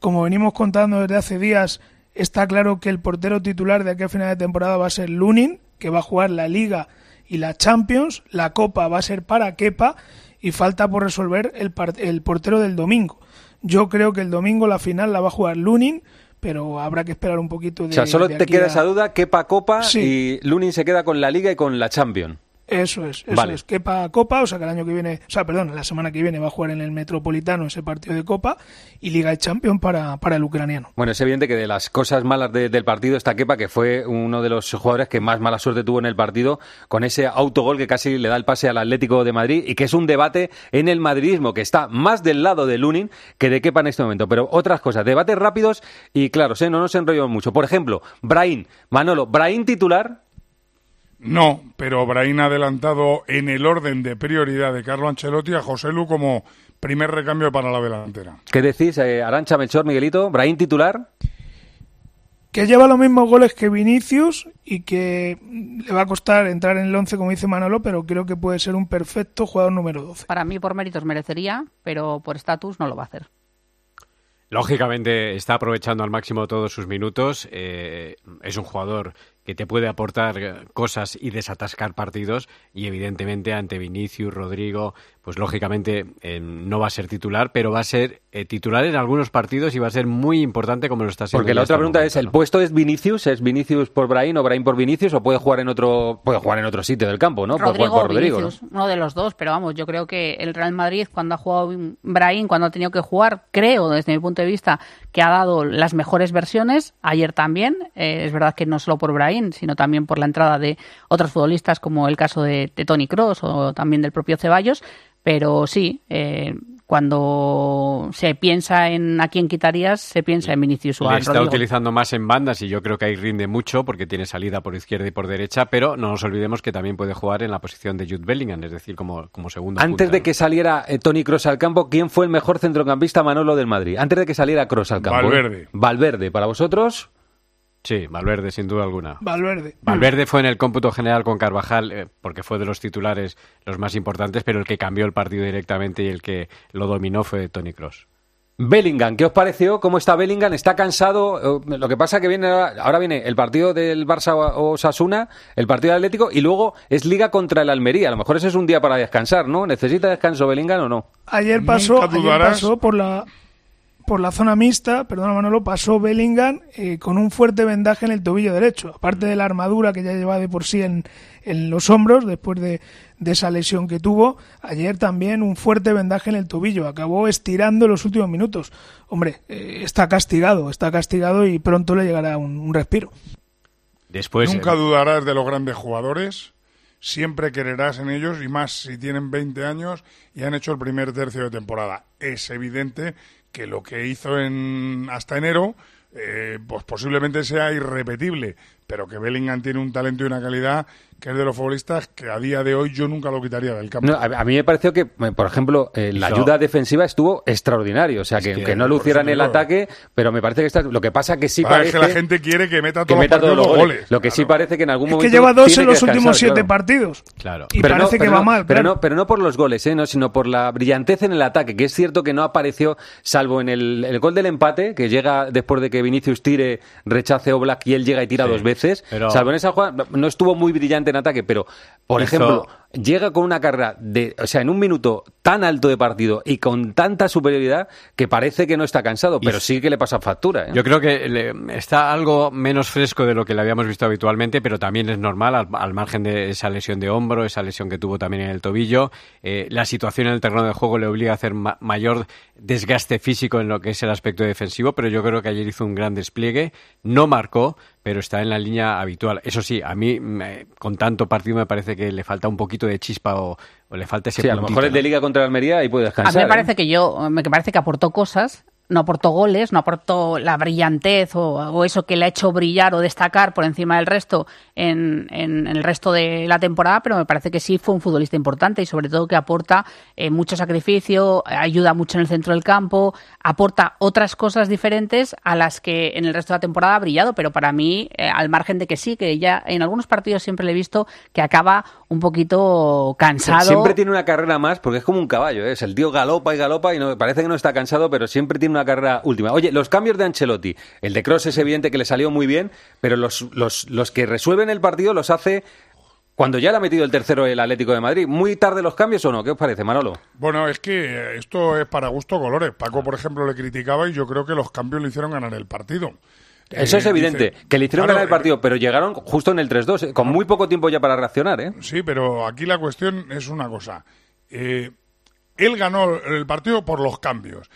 Como venimos contando desde hace días, está claro que el portero titular de aquí a final de temporada va a ser Lunin, que va a jugar la Liga y la Champions. La Copa va a ser para Kepa y falta por resolver el, el portero del domingo. Yo creo que el domingo la final la va a jugar Lunin, pero habrá que esperar un poquito de o sea, solo de te queda a- esa duda, Kepa Copa Sí. y Lunin se queda con la Liga y con la Champions. Eso es, eso Vale. es. Kepa Copa, o sea que el año que viene, o sea, perdón, la semana que viene va a jugar en el Metropolitano ese partido de Copa y Liga de Champions para, para el ucraniano. Bueno, es evidente que de las cosas malas de- del partido está Kepa, que fue uno de los jugadores que más mala suerte tuvo en el partido, con ese autogol que casi le da el pase al Atlético de Madrid y que es un debate en el madridismo que está más del lado de Lunin que de Kepa en este momento. Pero otras cosas, debates rápidos y claros, ¿eh? no nos enrollamos mucho. Por ejemplo, Brahim, Manolo, Brahim titular, No, pero Brahim ha adelantado en el orden de prioridad de Carlo Ancelotti a José Lu como primer recambio para la delantera. ¿qué decís? Eh, Arancha, Melchor, Miguelito, Brahim titular. Que lleva los mismos goles que Vinicius y que le va a costar entrar en el 11, como dice Manolo, pero creo que puede ser un perfecto jugador número 12. Para mí, por méritos merecería, pero por estatus no lo va a hacer. Lógicamente está aprovechando al máximo todos sus minutos. eh, es un jugador que te puede aportar eh, cosas y desatascar partidos y evidentemente ante Vinicius, Rodrigo, pues lógicamente eh, no va a ser titular, pero va a ser eh, titular en algunos partidos y va a ser muy importante como lo está siendo. Porque la otra pregunta momento, es, ¿el puesto es Vinicius? ¿Es Vinicius por Brahim o Brahim por Vinicius? ¿O puede jugar en otro puede jugar en otro sitio del campo, no? Puede Rodrigo jugar o por Rodrigo, ¿no? Uno de los dos, pero vamos, yo creo que el Real Madrid cuando ha jugado Brahim, cuando ha tenido que jugar, creo desde mi punto de vista que ha dado las mejores versiones, ayer también, eh, es verdad que no solo por Brahim, sino también por la entrada de otros futbolistas como el caso de, de Tony Cross o también del propio Ceballos, pero sí, eh, cuando se piensa en a quién quitarías, se piensa en Vinicius a está Rodrigo. utilizando más en bandas y yo creo que ahí rinde mucho porque tiene salida por izquierda y por derecha, pero no nos olvidemos que también puede jugar en la posición de Jude Bellingham, es decir, como, como segundo Antes punta, de que saliera eh, Tony Cross al campo, ¿quién fue el mejor centrocampista Manolo del Madrid? Antes de que saliera Cross al campo. ¿eh? Valverde. Valverde, para vosotros. Sí, Valverde, sin duda alguna. Valverde. Valverde fue en el cómputo general con Carvajal, eh, porque fue de los titulares los más importantes, pero el que cambió el partido directamente y el que lo dominó fue Tony Cross. Bellingham, ¿qué os pareció? ¿Cómo está Bellingham? ¿Está cansado? Eh, Lo que pasa que viene ahora, ahora viene el partido del Barça o Sasuna, el partido del Atlético y luego es Liga contra el Almería. A lo mejor ese es un día para descansar, ¿no? ¿Necesita descanso Bellingham o no? Ayer pasó, ayer dudarás. pasó por la por la zona mixta, perdona Manolo, pasó Bellingham eh, con un fuerte vendaje en el tobillo derecho, aparte de la armadura que ya lleva de por sí en, en los hombros después de, de esa lesión que tuvo, ayer también un fuerte vendaje en el tobillo, acabó estirando los últimos minutos. Hombre, eh, está castigado, está castigado y pronto le llegará un, un respiro. Después, Nunca eh, dudarás de los grandes jugadores, siempre quererás en ellos y más si tienen 20 años y han hecho el primer tercio de temporada. Es evidente que lo que hizo en hasta enero eh, pues posiblemente sea irrepetible, pero que Bellingham tiene un talento y una calidad que es de los futbolistas que a día de hoy yo nunca lo quitaría del campo. No, a, a mí me pareció que, por ejemplo, eh, la ayuda defensiva estuvo extraordinario. O sea, que, que, que no lucieran el ataque, pero me parece que está. Lo que pasa que sí parece. es que la gente quiere que meta que todos, meta los, todos los goles. Lo que sí parece que en algún Es momento. que lleva dos en los últimos siete claro. partidos. Claro. Y Pero no- parece que va no- mal. Pero claro. no, pero no por los goles, ¿eh? no, sino por la brillantez en el ataque, que es cierto que no apareció, salvo en el, el gol del empate, que llega después de que Vinicius tire, rechace Oblak y él llega y tira Sí, dos veces. pero- Salvo en esa jugada, no estuvo muy brillante en ataque, pero, por Hizo- ejemplo, llega con una carrera de, o sea, en un minuto tan alto de partido y con tanta superioridad que parece que no está cansado, pero sí que le pasa factura. ¿eh? Yo creo que le- está algo menos fresco de lo que le habíamos visto habitualmente, pero también es normal al, al margen de esa lesión de hombro, esa lesión que tuvo también en el tobillo. Eh, la situación en el terreno de juego le obliga a hacer ma- mayor desgaste físico en lo que es el aspecto defensivo, pero yo creo que ayer hizo un gran despliegue, no marcó, pero está en la línea habitual. Eso sí, a mí me- con tanto partido me parece que le falta un poquito de chispa o, o le falta ese Sí, a lo puntito, mejor el ¿no? de Liga contra el Almería y puede A descansar. mí me ¿eh? parece que yo, me parece que aportó cosas, no aportó goles, no aportó la brillantez o, o eso que le ha hecho brillar o destacar por encima del resto en, en el resto de la temporada, pero me parece que sí fue un futbolista importante y sobre todo que aporta eh, mucho sacrificio, ayuda mucho en el centro del campo, aporta otras cosas diferentes a las que en el resto de la temporada ha brillado, pero para mí, eh, al margen de que sí, que ya en algunos partidos siempre le he visto que acaba un poquito cansado. Siempre tiene una carrera más porque es como un caballo, ¿eh? es el tío galopa y galopa y no, parece que no está cansado, pero siempre tiene una carrera última. Oye, los cambios de Ancelotti, el de Cross es evidente que le salió muy bien, pero los, los, los que resuelven el partido los hace cuando ya le ha metido el tercero el Atlético de Madrid. ¿Muy tarde los cambios o no? ¿Qué os parece, Manolo? Bueno, es que eh, esto es para gusto colores. Paco, por ejemplo, le criticaba y yo creo que los cambios le hicieron ganar el partido. Eso es Eh, evidente, dice- que le hicieron Claro, ganar el partido, pero llegaron justo en el 3-2, eh, con muy poco tiempo ya para reaccionar, ¿eh? Sí, pero aquí la cuestión es una cosa. Eh, él ganó el partido por los cambios.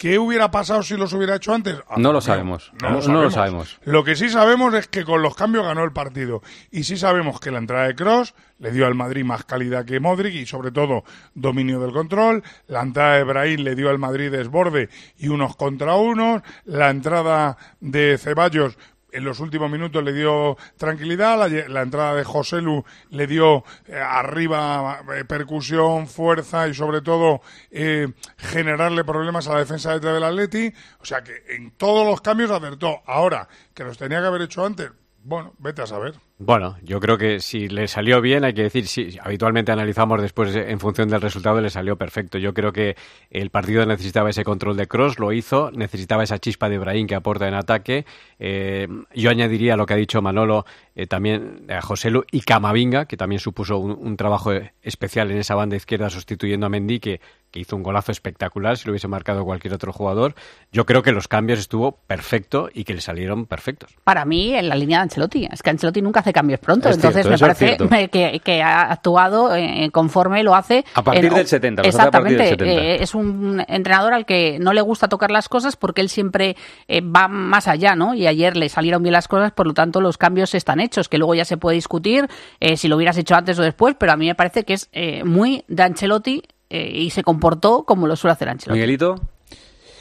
¿Qué hubiera pasado si los hubiera hecho antes? Ah, No lo sabemos, No, no- lo, no lo sabemos. sabemos. Lo que sí sabemos es que con los cambios ganó el partido. Y sí sabemos que la entrada de Cross le dio al Madrid más calidad que Modric y sobre todo dominio del control. La entrada de Brahim le dio al Madrid desborde y unos contra unos. La entrada de Ceballos en los últimos minutos le dio tranquilidad, la, entrada de José Lu le dio eh, arriba eh, percusión, fuerza y sobre todo eh, generarle problemas a la defensa de del Atleti. O sea que en todos los cambios acertó. Ahora, que los tenía que haber hecho antes, bueno, vete a saber. Bueno, yo creo que si le salió bien, hay que decir, sí, habitualmente analizamos después eh, en función del resultado, le salió perfecto. Yo creo que el partido necesitaba ese control de cross, lo hizo, necesitaba esa chispa de Brahim que aporta en ataque. Eh, yo añadiría lo que ha dicho Manolo, eh, también a José Lu y Camavinga, que también supuso un, trabajo eh, especial en esa banda izquierda sustituyendo a Mendy, que, que hizo un golazo espectacular si lo hubiese marcado cualquier otro jugador. Yo creo que los cambios estuvo perfecto y que le salieron perfectos. Para mí, en la línea de Ancelotti. Es que Ancelotti nunca hace cambios pronto. Es entonces, cierto, me parece que, que ha actuado eh, conforme lo hace. A partir en- del 70, lo hace a partir Exactamente. del 70. eh, es un entrenador al que no le gusta tocar las cosas porque él siempre eh, va más allá, ¿no? Y ayer le salieron bien las cosas, por lo tanto, los cambios están hechos, que luego ya se puede discutir eh, si lo hubieras hecho antes o después, pero a mí me parece que es eh, muy de Ancelotti y se comportó como lo suele hacer Ancelotti. Miguelito.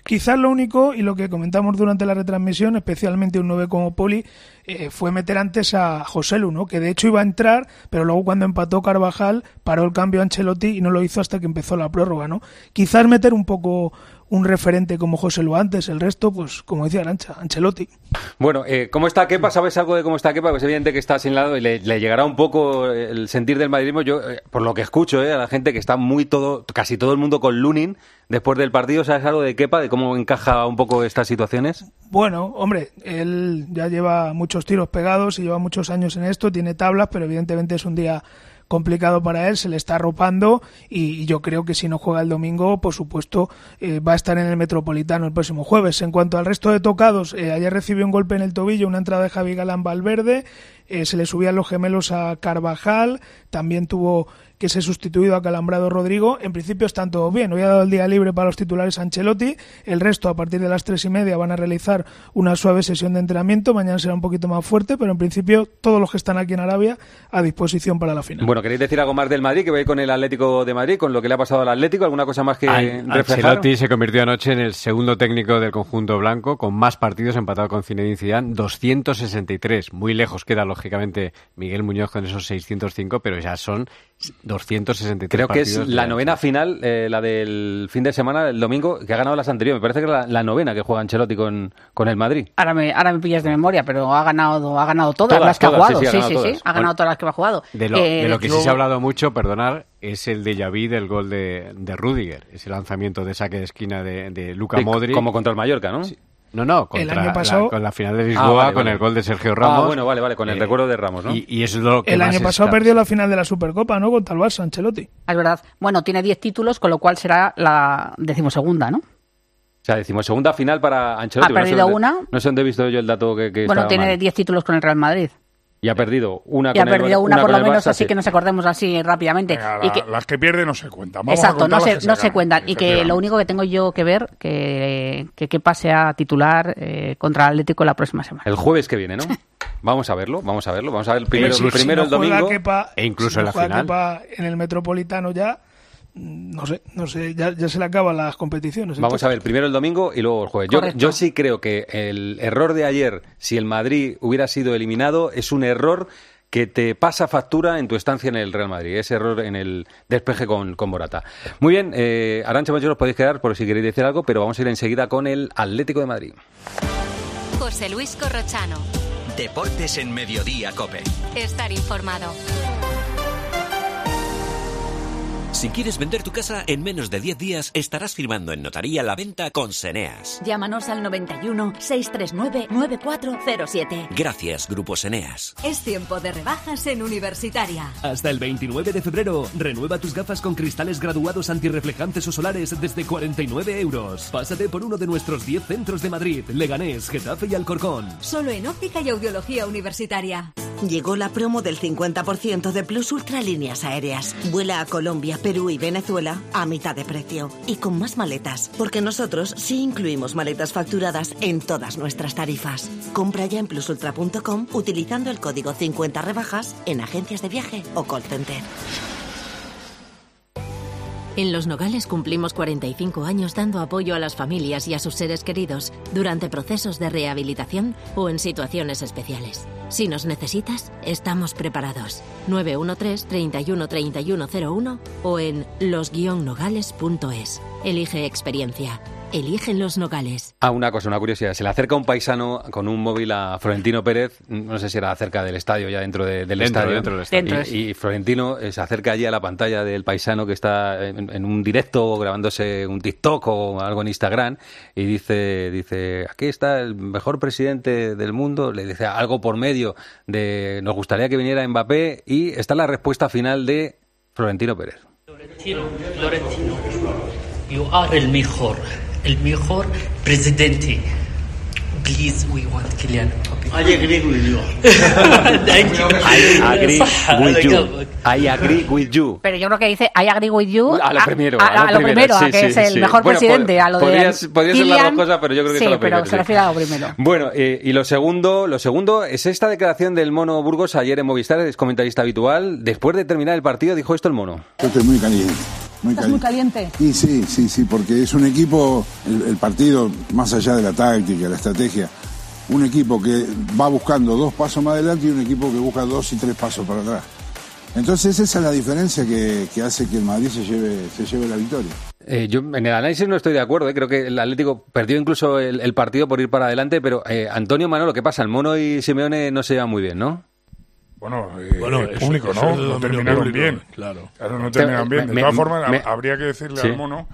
Quizás lo único, y lo que comentamos durante la retransmisión, especialmente un 9 como Poli, eh, fue meter antes a José Lu, ¿no? que de hecho iba a entrar, pero luego cuando empató Carvajal paró el cambio a Ancelotti y no lo hizo hasta que empezó la prórroga. ¿no? Quizás meter un poco un referente como José Lu antes, el resto, pues como decía Arancha, Ancelotti. Bueno, eh, ¿cómo está Kepa? ¿Sabes algo de cómo está Kepa? Pues evidente que está sin lado y le, le llegará un poco el sentir del madridismo. Yo, eh, por lo que escucho, eh, a la gente que está muy todo, casi todo el mundo con Lunin después del partido, ¿sabes algo de Kepa? ¿De cómo encaja un poco estas situaciones? Bueno, hombre, él ya lleva muchos tiros pegados y lleva muchos años en esto, tiene tablas, pero evidentemente es un día complicado para él, se le está arropando y, yo creo que si no juega el domingo, por supuesto, eh, va a estar en el Metropolitano el próximo jueves. En cuanto al resto de tocados, eh, ayer recibió un golpe en el tobillo, una entrada de Javi Galán Valverde, eh, se le subían los gemelos a Carvajal, también tuvo que ser sustituido a Calambrado Rodrigo. En principio están todos bien. Hoy ha dado el día libre para los titulares Ancelotti. El resto, a partir de las tres y media, van a realizar una suave sesión de entrenamiento. Mañana será un poquito más fuerte, pero en principio todos los que están aquí en Arabia a disposición para la final. Bueno, ¿queréis decir algo más del Madrid? Que ir con el Atlético de Madrid, con lo que le ha pasado al Atlético. ¿Alguna cosa más que An- reflejar? Ancelotti se convirtió anoche en el segundo técnico del conjunto blanco, con más partidos empatado con Zinedine Zidane, 263. Muy lejos queda, lógicamente, Miguel Muñoz con esos 605, pero ya son 263 Creo que es la de- novena final, eh, la del fin de semana, el domingo, que ha ganado las anteriores. Me parece que es la, la novena que juega Ancelotti con, con el Madrid. Ahora me, ahora me pillas de memoria, pero ha ganado, ha ganado todas, Todas, las que todas, ha jugado. sí, sí, ha Sí, sí, ganado sí, todas. ha ganado Bueno, todas las que ha jugado. De lo, Eh, de lo que sí se ha hablado mucho, perdonar, es el déjà vu del gol de, de Rudiger, ese lanzamiento de saque de esquina de, de Luca Sí, Modric. como contra el Mallorca, ¿no? No, no, El contra año pasado- la, con la final de Lisboa, Ah, vale, con vale. el gol de Sergio Ramos. Ah, bueno, vale, vale, con el Eh, recuerdo de Ramos, ¿no? Y, y eso es lo que el más año pasado está- perdió la final de la Supercopa, ¿no? Contra el Barça, Ancelotti. Es verdad. Bueno, tiene 10 títulos, con lo cual será la decimosegunda, ¿no? O sea, decimos segunda final para Ancelotti. Ha pero no sé perdido dónde- una. No sé dónde he visto yo el dato que, que bueno, tiene mal. 10 títulos con el Real Madrid. Y ha perdido una Y con ha el- perdido una, por lo el menos, Barça, así sí. que nos acordemos así rápidamente. Venga, y la- que, Las que pierden no se cuentan. Vamos exacto, no se, no se cuentan. Y que lo único que tengo yo que ver, que que, que pase a titular eh, contra el Atlético la próxima semana. El jueves que viene, ¿no? Vamos a verlo, vamos a verlo. Vamos a ver primero, si- primero no el domingo. Kepa- E incluso si en no la final. Kepa en el Metropolitano ya, no sé, no sé, ya, ya se le acaban las competiciones. Vamos entonces. a ver primero el domingo y luego el jueves. Yo, sí creo que el error de ayer, si el Madrid hubiera sido eliminado, es un error que te pasa factura en tu estancia en el Real Madrid. Ese error en el despeje con, con Morata. Muy bien, eh, Arancha Mayor os podéis quedar por si queréis decir algo, pero vamos a ir enseguida con el Atlético de Madrid. José Luis Corrochano. Deportes en Mediodía, Cope. Estar informado. Si quieres vender tu casa en menos de 10 días, estarás firmando en notaría la venta con Seneas. Llámanos al 91 639 9407. Gracias, Grupo Seneas. Es tiempo de rebajas en Universitaria. Hasta el 29 de febrero, renueva tus gafas con cristales graduados antirreflejantes o solares desde 49 euros. Pásate por uno de nuestros 10 centros de Madrid, Leganés, Getafe y Alcorcón. Solo en óptica y audiología universitaria. Llegó la promo del 50% de Plus Ultra Líneas Aéreas. Vuela a Colombia, Perú y Venezuela a mitad de precio. Y con más maletas, porque nosotros sí incluimos maletas facturadas en todas nuestras tarifas. Compra ya en plusultra.com utilizando el código 50 rebajas en agencias de viaje o call center. En Los Nogales cumplimos 45 años dando apoyo a las familias y a sus seres queridos durante procesos de rehabilitación o en situaciones especiales. Si nos necesitas, estamos preparados. 913 31 3101 o en los-nogales.es. Elige experiencia. Eligen los nogales. Ah, una cosa, una curiosidad. Se le acerca un paisano con un móvil a Florentino Pérez, no sé si era cerca del estadio, ya dentro de- del Dentro, estadio. dentro del estadio. Dentro Y, y Florentino eh, se acerca allí a la pantalla del paisano que está en, en un directo o grabándose un TikTok o algo en Instagram y dice, dice, aquí está el mejor presidente del mundo, le dice algo por medio de nos gustaría que viniera Mbappé y está la respuesta final de Florentino Pérez. Florentino, Florentino, you are el mejor, el mejor presidente. Please, we want Kylian Mbappé. I agree with you. Thank you. I agree with you. I agree with you. Pero yo creo que dice I agree with you A lo primero, a, a lo a lo primero, primero, a sí, que sí, es el sí. mejor Bueno, presidente, a lo de podrías- podrías ser las dos Kylian. cosas, pero yo creo que es sí, a lo pero primero, se sí. refiere a lo primero. Bueno, eh, y lo segundo, lo segundo es esta declaración del mono Burgos ayer en Movistar, es comentarista habitual. Después de terminar el partido, dijo esto el mono. Yo estoy muy caliente. Muy Estás muy caliente. caliente. Y sí, sí, sí, porque es un equipo, el, el partido, más allá de la táctica, la estrategia, un equipo que va buscando dos pasos más adelante y un equipo que busca dos y tres pasos para atrás. Entonces esa es la diferencia que, que hace que el Madrid se lleve, se lleve la victoria. Eh, yo en el análisis no estoy de acuerdo, eh. creo que el Atlético perdió incluso el, el partido por ir para adelante, pero eh, Antonio Manolo, ¿qué pasa? El mono y Simeone no se llevan muy bien, ¿no? Bueno, eh, Bueno, el público, eso ¿no? No terminaron público, bien. claro. no terminaron bien. De todas formas, habría que decirle Sí. al mono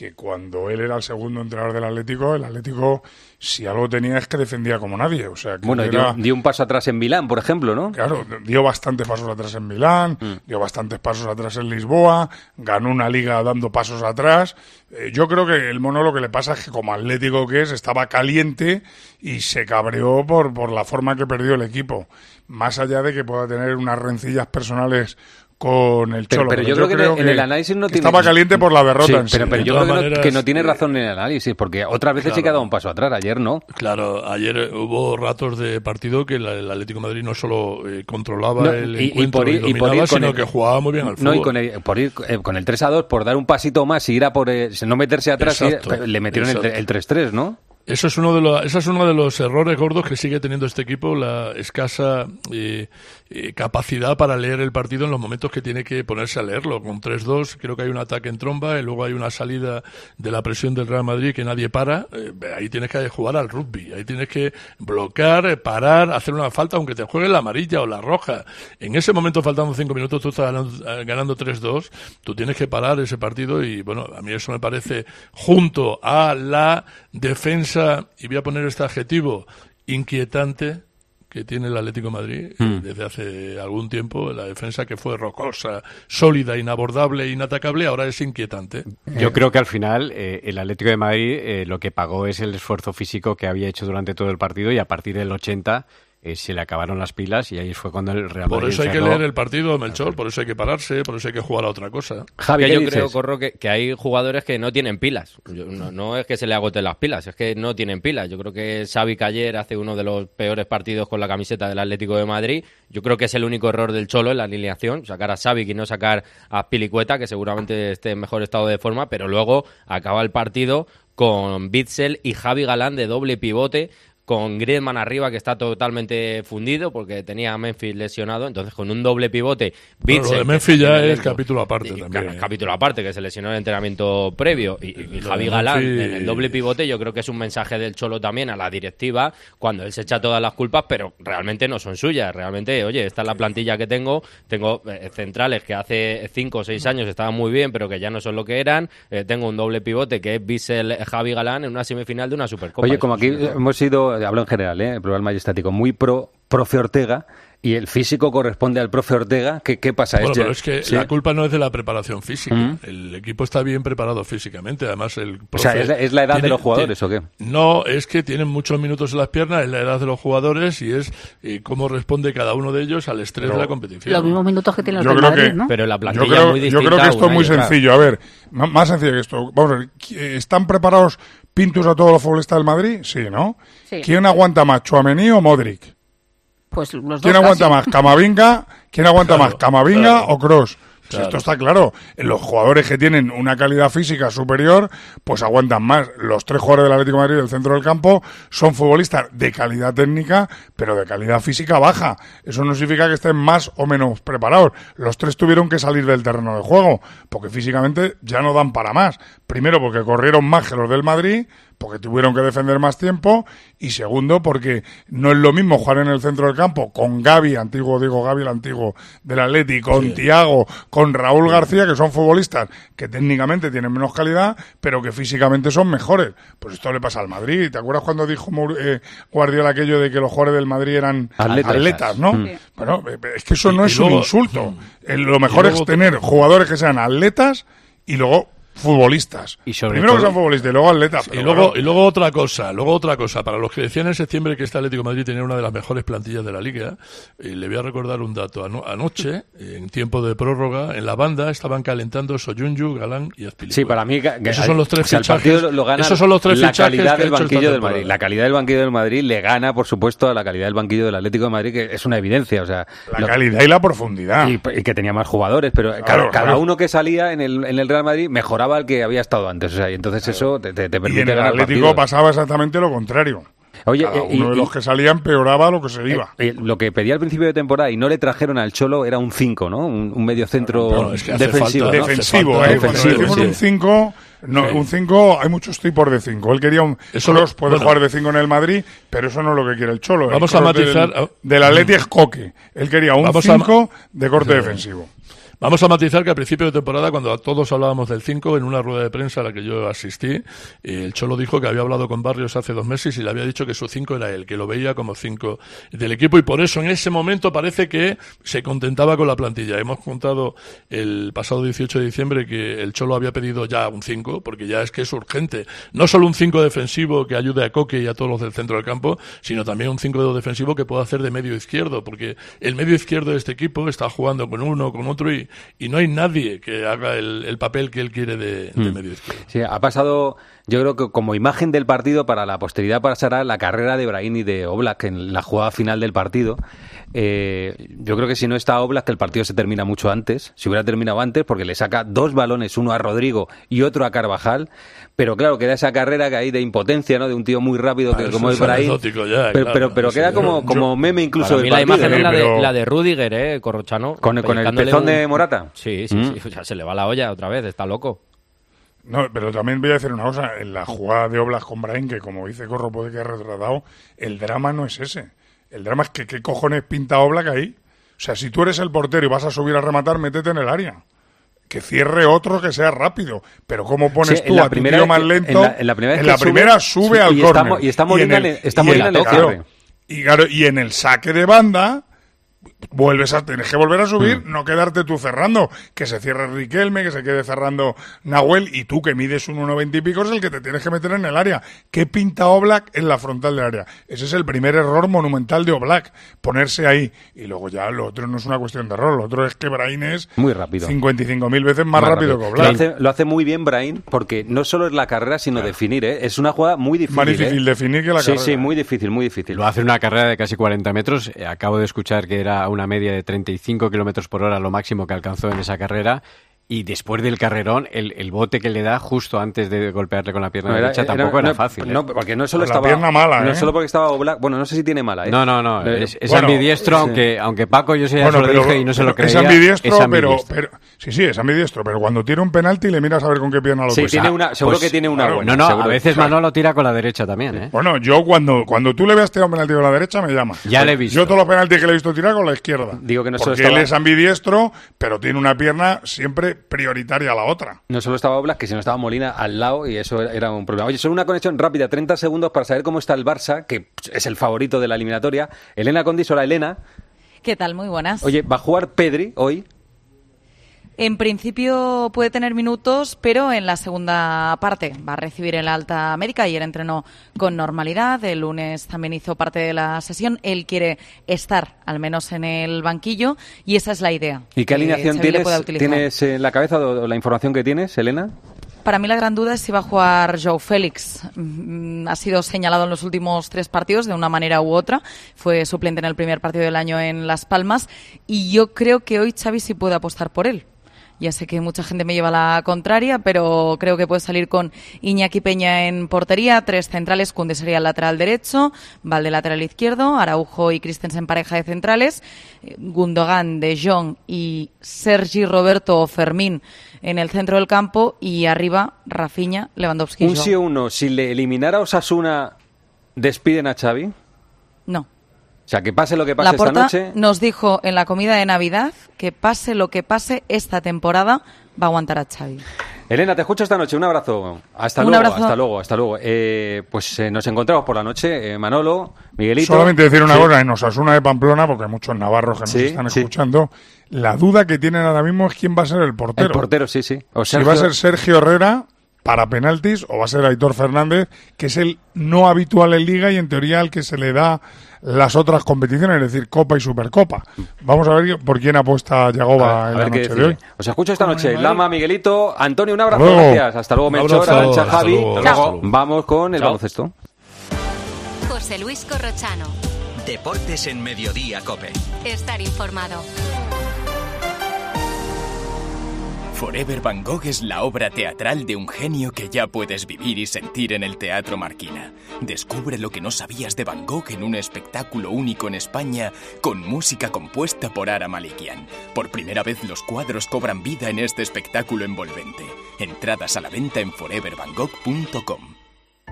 que cuando él era el segundo entrenador del Atlético, el Atlético, si algo tenía es que defendía como nadie. O sea, que Bueno, era- dio, dio un paso atrás en Milán, por ejemplo, ¿no? Claro, dio bastantes pasos atrás en Milán, dio bastantes pasos atrás en Lisboa, ganó una liga dando pasos atrás. Eh, yo creo que el mono lo que le pasa es que como atlético que es, estaba caliente y se cabreó por, por la forma que perdió el equipo. Más allá de que pueda tener unas rencillas personales con el Pero, Cholo. pero yo, creo que, en el análisis no tiene... Estaba caliente por la derrota Sí, en sí. pero, pero yo creo que no- maneras, que no tiene razón en el análisis, porque otras veces sí que ha dado un paso atrás, ayer no. Claro, ayer eh, hubo ratos de partido que el Atlético de Madrid no solo eh, controlaba No, el y- y encuentro por ir- y y por dominaba, ir con sino el- que jugaba muy bien al fútbol. No, y con el, por ir eh, con el 3 a 2, por dar un pasito más y ir a por eh, no meterse atrás, y ir- Exacto, le metieron el, exacto. el 3-3, ¿no? Eso es uno de los, ese es uno de los errores gordos que sigue teniendo este equipo, la escasa eh, eh, capacidad para leer el partido en los momentos que tiene que ponerse a leerlo. Con 3-2 creo que hay un ataque en tromba y luego hay una salida de la presión del Real Madrid que nadie para. Eh, ahí tienes que jugar al rugby, ahí tienes que bloquear, eh, parar, hacer una falta aunque te juegue la amarilla o la roja. En ese momento, faltando 5 minutos, tú estás ganando, ganando 3-2, tú tienes que parar ese partido y bueno, a mí eso me parece junto a la defensa, y voy a poner este adjetivo, inquietante que tiene el Atlético de Madrid eh, Hmm. desde hace algún tiempo, la defensa que fue rocosa, sólida, inabordable, inatacable, ahora es inquietante. Yo creo que al final eh, el Atlético de Madrid eh, lo que pagó es el esfuerzo físico que había hecho durante todo el partido y a partir del 80 eh, se le acabaron las pilas y ahí fue cuando el Real Por Madrid eso hay que leer el partido, Melchor, por eso hay que pararse, por eso hay que jugar a otra cosa. Javi, Que ¿qué yo dices? creo, Corro, que, que hay jugadores que no tienen pilas. Yo- no, no es que se le agoten las pilas, es que no tienen pilas. Yo creo que Xavi que ayer hace uno de los peores partidos con la camiseta del Atlético de Madrid. Yo creo que es el único error del Cholo en la alineación, sacar a Xavi y no sacar a Pilicueta, que seguramente esté en mejor estado de forma, pero luego acaba el partido con Bitzel y Javi Galán de doble pivote con Griezmann arriba que está totalmente fundido porque tenía a Memphis lesionado, entonces con un doble pivote, Bueno, lo de Memphis ya es capítulo aparte y- también. claro, capítulo aparte, que se lesionó en el entrenamiento previo. Y, Javi Galán Memphis- en el doble pivote, yo creo que es un mensaje del Cholo también a la directiva, cuando él se echa todas las culpas, pero realmente no son suyas. Realmente, oye, esta es la plantilla que tengo. Tengo eh, centrales que hace cinco o seis años estaban muy bien, pero que ya no son lo que eran. Eh, tengo un doble pivote que es Bissell Javi Galán en una semifinal de una Supercopa. Oye, como aquí hemos sido, hablo en general, ¿eh? plural majestático, muy pro profe Ortega y el físico corresponde al profe Ortega, ¿qué, qué pasa? Bueno, pero es que sí. la culpa no es de la preparación física. Mm. El equipo está bien preparado físicamente. Además, el O sea, profe ¿es la, es la edad de los jugadores o qué? No, es que tienen muchos minutos en las piernas, es la edad de los jugadores y es eh, cómo responde cada uno de ellos al estrés Pero- de la competición. Los mismos minutos que tienen los Yo del Madrid, que- ¿no? Pero la Yo plantilla creo, es muy yo distinta. creo que esto es muy sencillo. A ver, más sencillo que esto. Vamos a ver, ¿qui- ¿están preparados Pintus a todos los futbolistas del Madrid? Sí, ¿no? Sí. ¿Quién aguanta más, Chuamení o Modric? Pues los dos ¿Quién aguanta casi. más, Camavinga? ¿Quién aguanta más, Camavinga o Cross? Claro. Esto está claro. Los jugadores que tienen una calidad física superior, pues aguantan más. Los tres jugadores del Atlético de Madrid del centro del campo son futbolistas de calidad técnica, pero de calidad física baja. Eso no significa que estén más o menos preparados. Los tres tuvieron que salir del terreno de juego, porque físicamente ya no dan para más. Primero, porque corrieron más que los del Madrid, porque tuvieron que defender más tiempo y segundo porque no es lo mismo jugar en el centro del campo con Gaby, antiguo digo Gaby el antiguo del Atleti, con Tiago, con Raúl García que son futbolistas que técnicamente tienen menos calidad pero que físicamente son mejores. Pues esto le pasa al Madrid. ¿Te acuerdas cuando dijo eh, Guardiola aquello de que los jugadores del Madrid eran Atletas. atletas, ¿no? Mm. Bueno, eh, es que eso no y es luego- un insulto. Mm. Eh, Lo mejor es tener jugadores que sean atletas y luego futbolistas. Y sobre Primero que sean futbolistas y luego atletas. Y luego, bueno. y luego otra cosa, luego otra cosa. Para los que decían en septiembre que este Atlético de Madrid tenía una de las mejores plantillas de la liga, eh, le voy a recordar un dato. Ano- anoche, en tiempo de prórroga, en la banda estaban calentando Soyuncu, Galán y Azpilicueta. Sí, para mí esos son los tres o sea, fichajes. partido lo gana esos son los tres la fichajes calidad del banquillo del. Madrid. La calidad del banquillo del Madrid le gana, por supuesto, a la calidad del banquillo del Atlético de Madrid, que es una evidencia. O sea, La lo- calidad y la profundidad. y, y que tenía más jugadores, pero cada, Claro, cada claro. uno que salía en el, en el Real Madrid mejoraba al que había estado antes. O sea, y entonces eso te, te- te y permite en el ganar Atlético partidos. pasaba exactamente lo contrario. Oye, Cada eh, y- uno de y- los que salía empeoraba lo que se iba. Eh, eh, lo que pedía al principio de temporada y no le trajeron al Cholo era un 5, ¿no? Un, un medio centro es que defensivo. falta- ¿no? defensivo, falta ¿eh? defensivo, Cuando decimos sí. un 5, no, Sí. un 5, hay muchos tipos de 5. Él quería un Eso puede bueno. jugar de 5 en el Madrid, pero eso no es lo que quiere el Cholo. El Vamos a Kroos matizar- Del, del Atleti es coque. Él quería un Vamos a ma- 5 de corte Sí. defensivo. Vamos a matizar que al principio de temporada, cuando todos hablábamos del 5, en una rueda de prensa a la que yo asistí, eh, el Cholo dijo que había hablado con Barrios hace dos meses y le había dicho que su 5 era él, que lo veía como 5 del equipo y por eso en ese momento parece que se contentaba con la plantilla. Hemos contado el pasado 18 de diciembre que el Cholo había pedido ya un 5, porque ya es que es urgente. No solo un 5 defensivo que ayude a Coque y a todos los del centro del campo, sino también un 5 defensivo que pueda hacer de medio izquierdo, porque el medio izquierdo de este equipo está jugando con uno, con otro y, y no hay nadie que haga el, el papel que él quiere de, de Mm. medio. Sí, ha pasado, yo creo que como imagen del partido para la posteridad pasará la carrera de Brahim y de Oblak en la jugada final del partido. Eh, yo creo que si no está Oblak, que el partido se termina mucho antes. Si hubiera terminado antes, porque le saca dos balones, uno a Rodrigo y otro a Carvajal. Pero claro, queda esa carrera que hay de impotencia, ¿no? De un tío muy rápido que Ah, como es Brahim. ya, pero, claro, pero, queda como, yo- como meme incluso del la partido. imagen es la de, pero- la de Rudiger, ¿eh? Corrochano. Con el- con el pezón de Morata. Sí, sí, Mm. sí. O sea, se le va la olla otra vez, está loco. No, pero también voy a decir una cosa. En la jugada de Oblas con Brahim, que como dice Corro puede quedar retratado, el drama no es ese. El drama es que qué cojones pinta Oblak ahí. O sea, si tú eres el portero y vas a subir a rematar, métete en el área. Que cierre otro que sea rápido. Pero ¿cómo pones Sí, tú la a tu tío más que- lento? en la- en la primera en que la sube- primera sube al y córner. Y está Molina el- en el- está y el claro, y, claro, y en el saque de banda vuelves a tienes que volver a subir, Mm. no quedarte tú cerrando, que se cierre Riquelme, que se quede cerrando Nahuel y tú que mides un 1.20 y pico es el que te tienes que meter en el área. ¿Qué pinta Oblak en la frontal del área? Ese es el primer error monumental de Oblak, ponerse ahí y luego ya lo otro no es una cuestión de error, lo otro es que Brahim es Muy rápido. 55.000 veces más, rápido, que Lo Oblak. hace, lo hace muy bien Brahim, porque no solo es la carrera, sino definir, ¿eh? Es una jugada muy difícil. Más difícil ¿eh? definir que la sí, carrera. Sí, muy difícil, muy difícil. Lo hace una carrera de casi 40 metros. Eh, Acabo de escuchar que era una media de 35 kilómetros por hora lo máximo que alcanzó en esa carrera. Y después del carrerón, el, el bote que le da justo antes de golpearle con la pierna No, era- derecha era- tampoco era, no, fácil. ¿eh? No, porque no solo la estaba. pierna mala, No ¿eh? solo porque estaba Oblak. Bueno, no sé si tiene mala, ¿eh? No, no, no. Es, es bueno, ambidiestro, sí. aunque, aunque Paco yo se ya Bueno, se lo pero- dije y no se lo creía. Es ambidiestro, es pero, ambidiestro. pero- Sí, sí, es ambidiestro, pero cuando tira un penalti le miras a ver con qué pierna lo Sí, pisa. tiene una, seguro Pues, que tiene una claro, buena. No, no, seguro. a veces O sea, Manolo tira con la derecha también, ¿eh? Bueno, yo cuando, cuando tú le veas tirar un penalti con la derecha, me llamas. Ya le he visto. Yo todos los penaltis que le he visto tirar con la izquierda. Digo que no Porque él es ambidiestro, pero tiene una pierna siempre prioritaria a la otra. No solo estaba Oblak, que si no estaba Molina al lado y eso era- era un problema. Oye, solo una conexión rápida, 30 segundos para saber cómo está el Barça, que es el favorito de la eliminatoria. Elena Condis, hola Elena. ¿Qué tal? Muy buenas. Oye, ¿va a jugar Pedri hoy? En principio puede tener minutos, pero en la segunda parte va a recibir el alta médica. Ayer entrenó con normalidad, el lunes también hizo parte de la sesión. Él quiere estar al menos en el banquillo y esa es la idea. ¿Y qué alineación tienes, tienes en la cabeza o o la información que tienes, Elena? Para mí la gran duda es si va a jugar Joe Félix. Mm, Ha sido señalado en los últimos tres partidos de una manera u otra. Fue suplente en el primer partido del año en Las Palmas y yo creo que hoy Xavi sí puede apostar por él. Ya sé que mucha gente me lleva la contraria, pero creo que puede salir con Iñaki Peña en portería, tres centrales, Kunde sería el lateral derecho, Valde lateral izquierdo, Araujo y Christensen pareja de centrales, eh, Gundogan, De Jong y Sergi Roberto o Fermín en el centro del campo y arriba Rafinha, Lewandowski. Un sí o un no. Si le eliminara Osasuna, ¿despiden a Xavi? Sea, que pase lo que pase esta noche. nos dijo en la comida de Navidad que pase lo que pase esta temporada va a aguantar a Xavi. Elena, te escucho esta noche. Un abrazo. Hasta Un luego, abrazo. hasta luego, hasta luego. Eh, pues eh, nos encontramos por la noche. eh, Manolo, Miguelito. Solamente decir una Sí. cosa, en Osasuna de Pamplona, porque hay muchos navarros que nos Sí, están sí. escuchando, la duda que tienen ahora mismo es quién va a ser el portero. El portero, sí, sí. O si va a ser Sergio Herrera para penaltis o va a ser Aitor Fernández, que es el no habitual en Liga y en teoría al que se le da las otras competiciones, es decir, Copa y Supercopa. Vamos a ver por quién apuesta Yagoba A ver, en a la ver noche de hoy. Os escucho esta noche. Lama, Miguelito, Antonio, un abrazo. Luego. Gracias. Hasta luego, Melchor. Arancha, Hasta Javi. luego. Hasta luego. Vamos con el Chao. baloncesto. José Luis Corrochano. Deportes en Mediodía, Cope. Estar informado. Forever Van Gogh es la obra teatral de un genio que ya puedes vivir y sentir en el Teatro Marquina. Descubre lo que no sabías de Van Gogh en un espectáculo único en España con música compuesta por Ara Malikian. Por primera vez los cuadros cobran vida en este espectáculo envolvente. Entradas a la venta en forevervangogh.com.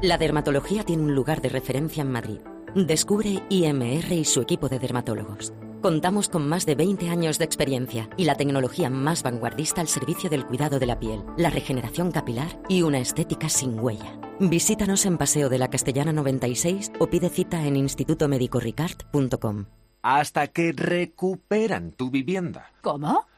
La dermatología tiene un lugar de referencia en Madrid. Descubre IMR y su equipo de dermatólogos. Contamos con más de 20 años de experiencia y la tecnología más vanguardista al servicio del cuidado de la piel, la regeneración capilar y una estética sin huella. Visítanos en Paseo de la Castellana 96 o pide cita en institutomedicoricard.com. Hasta que recuperan tu vivienda. ¿Cómo?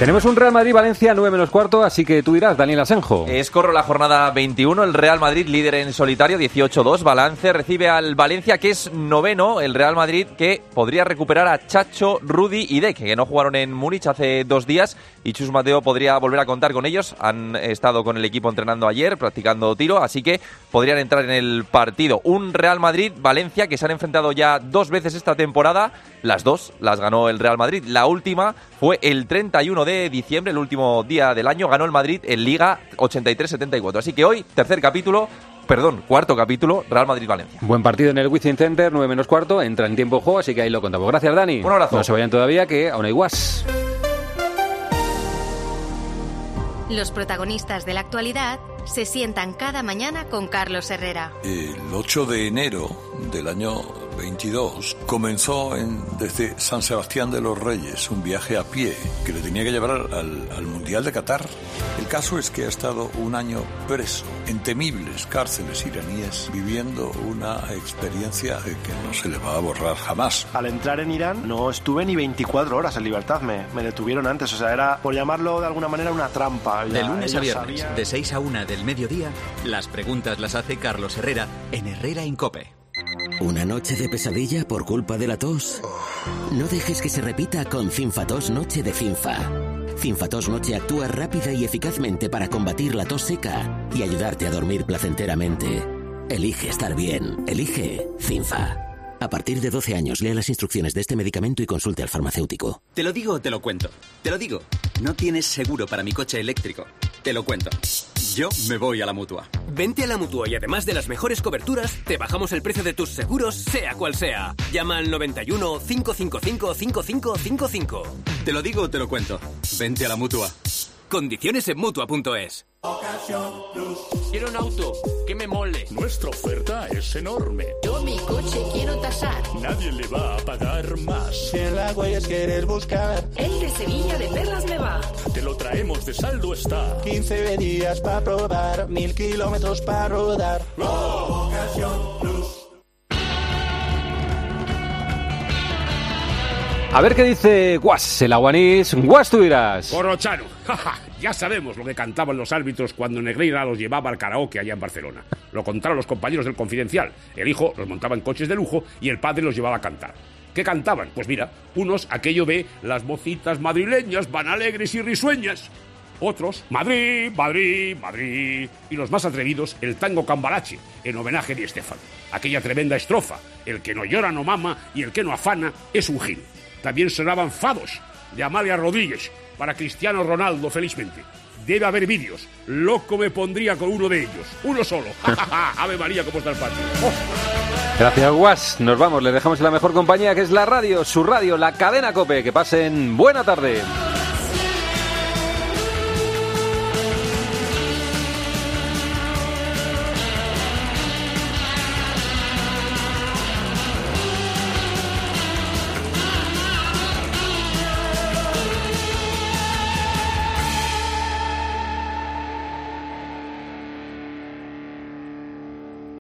Tenemos un Real Madrid-Valencia 9 menos cuarto, así que tú dirás, Daniel Asenjo. Es corro la jornada 21, el Real Madrid líder en solitario, 18-2, balance, recibe al Valencia que es noveno, el Real Madrid que podría recuperar a Chacho, Rudy y Dek, que no jugaron en Múnich hace dos días y Chus Mateo podría volver a contar con ellos, han estado con el equipo entrenando ayer, practicando tiro, así que podrían entrar en el partido. Un Real Madrid-Valencia que se han enfrentado ya dos veces esta temporada, las dos las ganó el Real Madrid, la última fue el 31 de diciembre, el último día del año, ganó el Madrid en Liga 83-74. Así que hoy, tercer capítulo, perdón, cuarto capítulo, Real Madrid-Valencia. Buen partido en el Wizzing Center, 9 menos cuarto, entra en tiempo de juego, así que ahí lo contamos. Gracias, Dani. Un abrazo. No se vayan todavía, que aún hay guas. Los protagonistas de la actualidad se sientan cada mañana con Carlos Herrera. El 8 de enero del año 22 comenzó en, desde San Sebastián de los Reyes, un viaje a pie que le tenía que llevar al, al Mundial de Qatar. El caso es que ha estado un año preso en temibles cárceles iraníes viviendo una experiencia que no se le va a borrar jamás. Al entrar en Irán no estuve ni 24 horas en libertad, me, me detuvieron antes, o sea, era, por llamarlo de alguna manera, una trampa. De Ya lunes a viernes, sabían- de 6 a 1 del mediodía, las preguntas las hace Carlos Herrera en Herrera Incope. ¿Una noche de pesadilla por culpa de la tos? No dejes que se repita con Cinfatos Noche de Cinfa. Cinfatos Noche actúa rápida y eficazmente para combatir la tos seca y ayudarte a dormir placenteramente. Elige estar bien. Elige Cinfa. A partir de 12 años, lea las instrucciones de este medicamento y consulte al farmacéutico. Te lo digo o te lo cuento. Te lo digo. No tienes seguro para mi coche eléctrico. Te lo cuento. Yo me voy a la mutua. Vente a la mutua y además de las mejores coberturas, te bajamos el precio de tus seguros, sea cual sea. Llama al 91 555 5555. Te lo digo o te lo cuento. Vente a la mutua. Condiciones en mutua.es. Quiero un auto que me mole. Nuestra oferta es enorme. Yo mi coche quiero tasar. Nadie le va a pagar más. Si en la huellas quieres buscar. El de Sevilla de Perlas me va. Te lo traemos de saldo está. 15 días para probar, mil kilómetros para rodar. A ver qué dice Guas, el aguanís. Guas, tú dirás. Corrochano, jaja, <laughs> ya sabemos lo que cantaban los árbitros cuando Negreira los llevaba al karaoke allá en Barcelona. Lo contaron los compañeros del Confidencial. El hijo los montaba en coches de lujo y el padre los llevaba a cantar. ¿Qué cantaban? Pues mira, unos aquello de las mocitas madrileñas van alegres y risueñas. Otros, Madrid, Madrid, Madrid. Y los más atrevidos, el tango cambalache, en homenaje de Estefano. Aquella tremenda estrofa, el que no llora no mama y el que no afana es un gil. También sonaban fados de Amalia Rodríguez para Cristiano Ronaldo, felizmente. Debe haber vídeos. Loco me pondría con uno de ellos. Uno solo. Ave María, cómo está el patio. Oh. Gracias, Guas. Nos vamos, le dejamos en la mejor compañía que es la radio, su radio, la cadena Cope. Que pasen buena tarde.